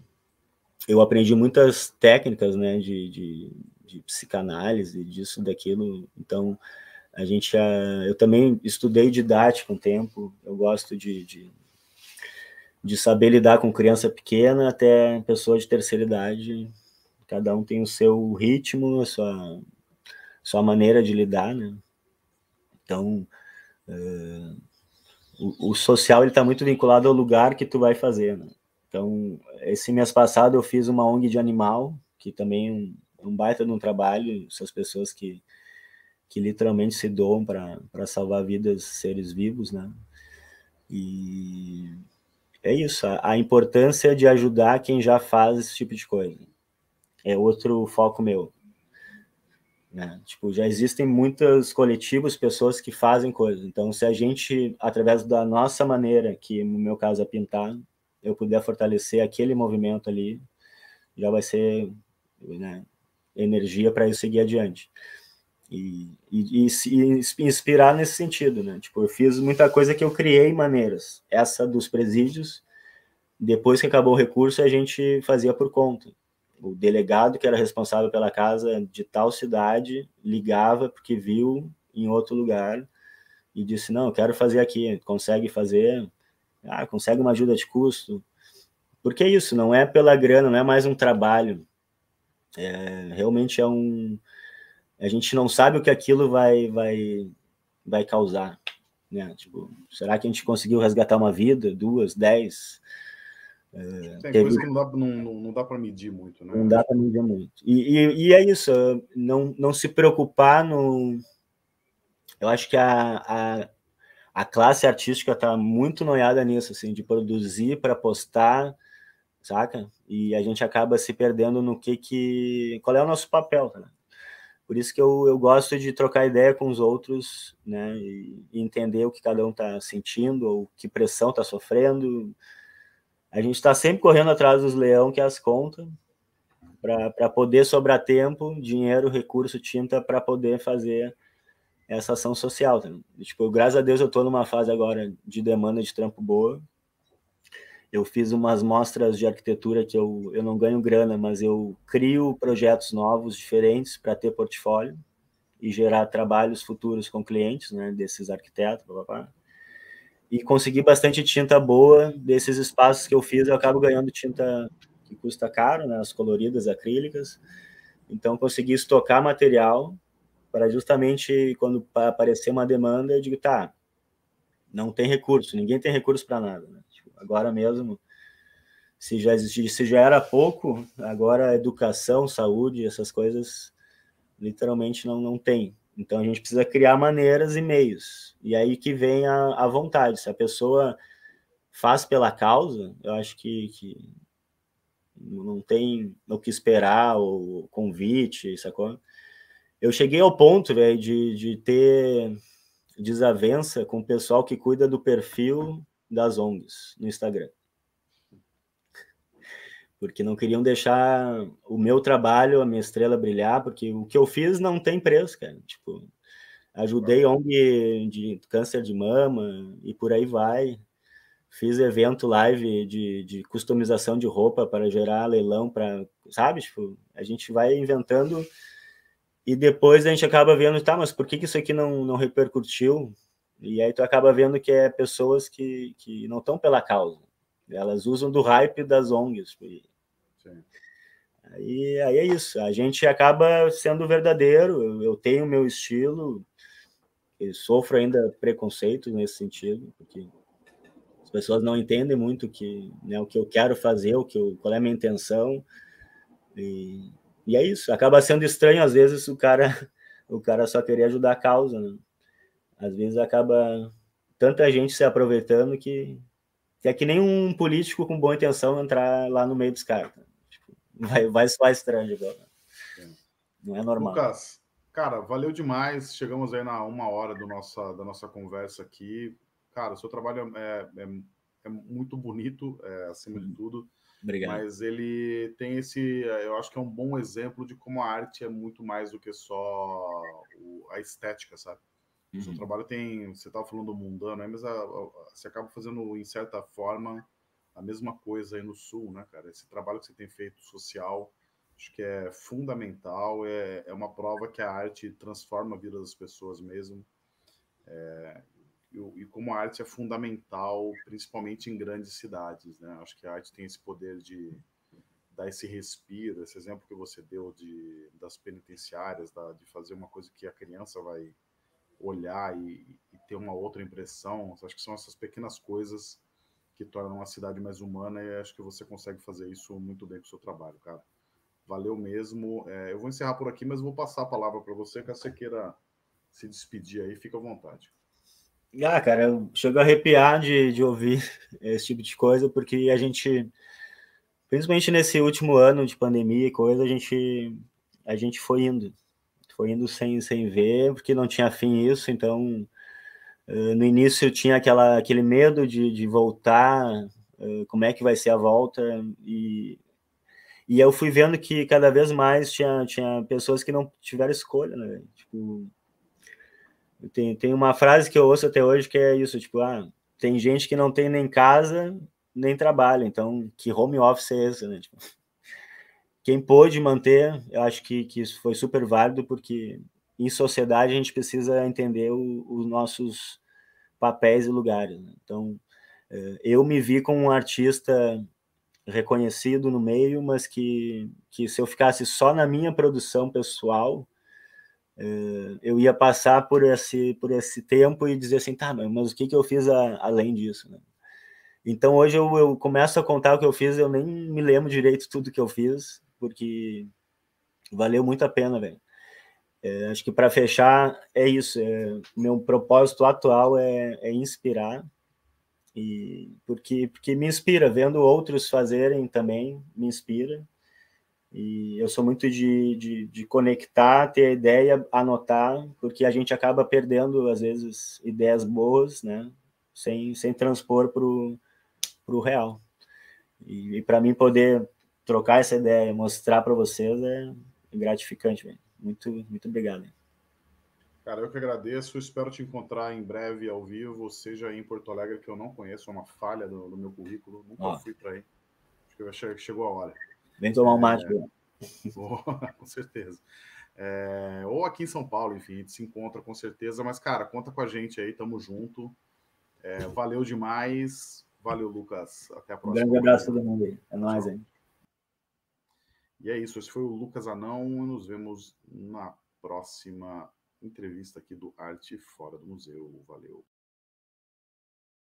eu aprendi muitas técnicas, né, de, de, de, psicanálise, disso, daquilo. Então, a gente, eu também estudei didática um tempo. Eu gosto de, de, de saber lidar com criança pequena até pessoa de terceira idade. Cada um tem o seu ritmo, a sua, sua maneira de lidar, né? Então, uh, o, o, social ele está muito vinculado ao lugar que tu vai fazer, né? Então, esse mês passado eu fiz uma ONG de animal, que também é um, um baita de um trabalho, essas pessoas que, que literalmente se doam para salvar vidas, seres vivos, né? E é isso, a, a, importância de ajudar quem já faz esse tipo de coisa. É outro foco meu. Né? Tipo, já existem muitos coletivos, pessoas que fazem coisas. Então, se a gente, através da nossa maneira, que no meu caso é pintar, eu puder fortalecer aquele movimento ali, já vai ser né, energia para eu seguir adiante. E, e, e, inspirar nesse sentido, né? Tipo, eu fiz muita coisa que eu criei maneiras. Essa dos presídios, depois que acabou o recurso, a gente fazia por conta. O delegado que era responsável pela casa de tal cidade ligava porque viu em outro lugar e disse: Não, quero fazer aqui. Consegue fazer? ah, consegue uma ajuda de custo. Porque é isso, não é pela grana, não é mais um trabalho. É, realmente é um. A gente não sabe o que aquilo vai, vai, vai causar. Né? Tipo, será que a gente conseguiu resgatar uma vida, duas, dez? É, Tem teve... coisa que não dá, não, não dá para medir muito, né? Não dá para medir muito. E, e, e, é isso, não, não se preocupar no. Eu acho que a, a, a classe artística está muito noiada nisso, assim, de produzir para postar, saca? E a gente acaba se perdendo no que que... Qual é o nosso papel, né? Por isso que eu, eu gosto de trocar ideia com os outros, né? E, entender o que cada um está sentindo, ou que pressão está sofrendo. A gente está sempre correndo atrás dos leão, que é as contas, para poder sobrar tempo, dinheiro, recurso, tinta, para poder fazer essa ação social. Tá? Tipo, graças a Deus eu estou numa fase agora de demanda de trampo boa. Eu fiz umas mostras de arquitetura que eu, eu não ganho grana, mas eu crio projetos novos, diferentes, para ter portfólio e gerar trabalhos futuros com clientes, né, desses arquitetos, blá, blá, blá. E consegui bastante tinta boa desses espaços que eu fiz, eu acabo ganhando tinta que custa caro, né, as coloridas acrílicas. Então consegui estocar material para justamente quando aparecer uma demanda, eu digo, tá, não tem recurso, ninguém tem recurso para nada. Né? Agora mesmo, se já, se já era pouco, agora educação, saúde, essas coisas, literalmente não, não tem. Então a gente precisa criar maneiras e meios. E aí que vem a, a vontade. Se a pessoa faz pela causa, eu acho que, que não tem o que esperar, o convite, sacou? eu cheguei ao ponto, velho, de, de ter desavença com o pessoal que cuida do perfil das ONGs no Instagram. Porque não queriam deixar o meu trabalho, a minha estrela brilhar, porque o que eu fiz não tem preço, cara. Tipo, ajudei ONG de câncer de mama e por aí vai. Fiz evento live de, de customização de roupa para gerar leilão para, sabe? Tipo, a gente vai inventando e depois a gente acaba vendo, tá, mas por que, que isso aqui não, não repercutiu? E aí tu acaba vendo que é pessoas que, que não estão pela causa. Elas usam do hype das ONGs. Sim. Aí, aí é isso. A gente acaba sendo verdadeiro. Eu, eu tenho meu estilo. Eu sofro ainda preconceito nesse sentido, porque as pessoas não entendem muito que, né, o que eu quero fazer, o que eu, qual é a minha intenção. E, e é isso, acaba sendo estranho às vezes o cara o cara só querer ajudar a causa, né? Às vezes acaba tanta gente se aproveitando que, que é que nem um político com boa intenção entrar lá no meio dos caras. Tipo, vai, vai soar estranho igual. Né? Não é normal. Lucas, cara, valeu demais. Chegamos aí na uma hora do nossa, da nossa conversa aqui. Cara, o seu trabalho é, é, é muito bonito, é, acima de uhum. tudo. Obrigado. Mas ele tem esse, eu acho que é um bom exemplo de como a arte é muito mais do que só a estética, sabe? Uhum. O seu trabalho tem, você estava falando do mundano, mas a, a, você acaba fazendo, em certa forma, a mesma coisa aí no Sul, né, cara? Esse trabalho que você tem feito social, acho que é fundamental, é, é uma prova que a arte transforma a vida das pessoas mesmo. É, e, e, como a arte é fundamental, principalmente em grandes cidades, né? Acho que a arte tem esse poder de dar esse respiro, esse exemplo que você deu de, das penitenciárias, da, de fazer uma coisa que a criança vai olhar e, e ter uma outra impressão. Acho que são essas pequenas coisas que tornam uma cidade mais humana e acho que você consegue fazer isso muito bem com o seu trabalho, cara. Valeu mesmo. É, eu vou encerrar por aqui, mas vou passar a palavra para você, caso você queira se despedir aí, fica à vontade. Ah, cara, eu chego a arrepiar de, de ouvir esse tipo de coisa, porque a gente, principalmente nesse último ano de pandemia e coisa, a gente, a gente foi indo. Foi indo sem, sem ver, porque não tinha fim isso, então no início eu tinha aquela, aquele medo de, de voltar, como é que vai ser a volta, e, e eu fui vendo que cada vez mais tinha, tinha pessoas que não tiveram escolha, né? Tipo, tem, tem uma frase que eu ouço até hoje que é isso, tipo, ah, tem gente que não tem nem casa, nem trabalho, então que home office é esse, né? Tipo, quem pôde manter, eu acho que, que isso foi super válido, porque em sociedade a gente precisa entender os nossos papéis e lugares. Né? Então, é, eu me vi como um artista reconhecido no meio, mas que, que se eu ficasse só na minha produção pessoal, é, eu ia passar por esse, por esse tempo e dizer assim, tá, mas o que, que eu fiz a, além disso, né? Então hoje eu, eu, começo a contar o que eu fiz, eu nem me lembro direito tudo que eu fiz, porque valeu muito a pena, velho. É, acho que para fechar é isso. É, meu propósito atual é, é, inspirar e porque porque me inspira vendo outros fazerem também me inspira e eu sou muito de, de, de, conectar, ter a ideia, anotar, porque a gente acaba perdendo, às vezes, ideias boas, né? Sem, sem transpor para o real. E, e para mim poder trocar essa ideia, mostrar para vocês é gratificante, velho. Muito, muito obrigado. Cara, eu que agradeço. Espero te encontrar em breve ao vivo, seja em Porto Alegre, que eu não conheço, é uma falha do, do meu currículo. Nunca Ó. fui para aí. Acho que chegou a hora. Vem tomar um mate. É... com certeza. É... Ou aqui em São Paulo, enfim, a gente se encontra com certeza. Mas, cara, conta com a gente aí, tamo junto. É... Valeu demais. Valeu, Lucas. Até a próxima. Um grande abraço a todo mundo aí. É nóis, hein? E é isso. Esse foi o Lucas Anão. Nos vemos na próxima entrevista aqui do Arte Fora do Museu. Valeu.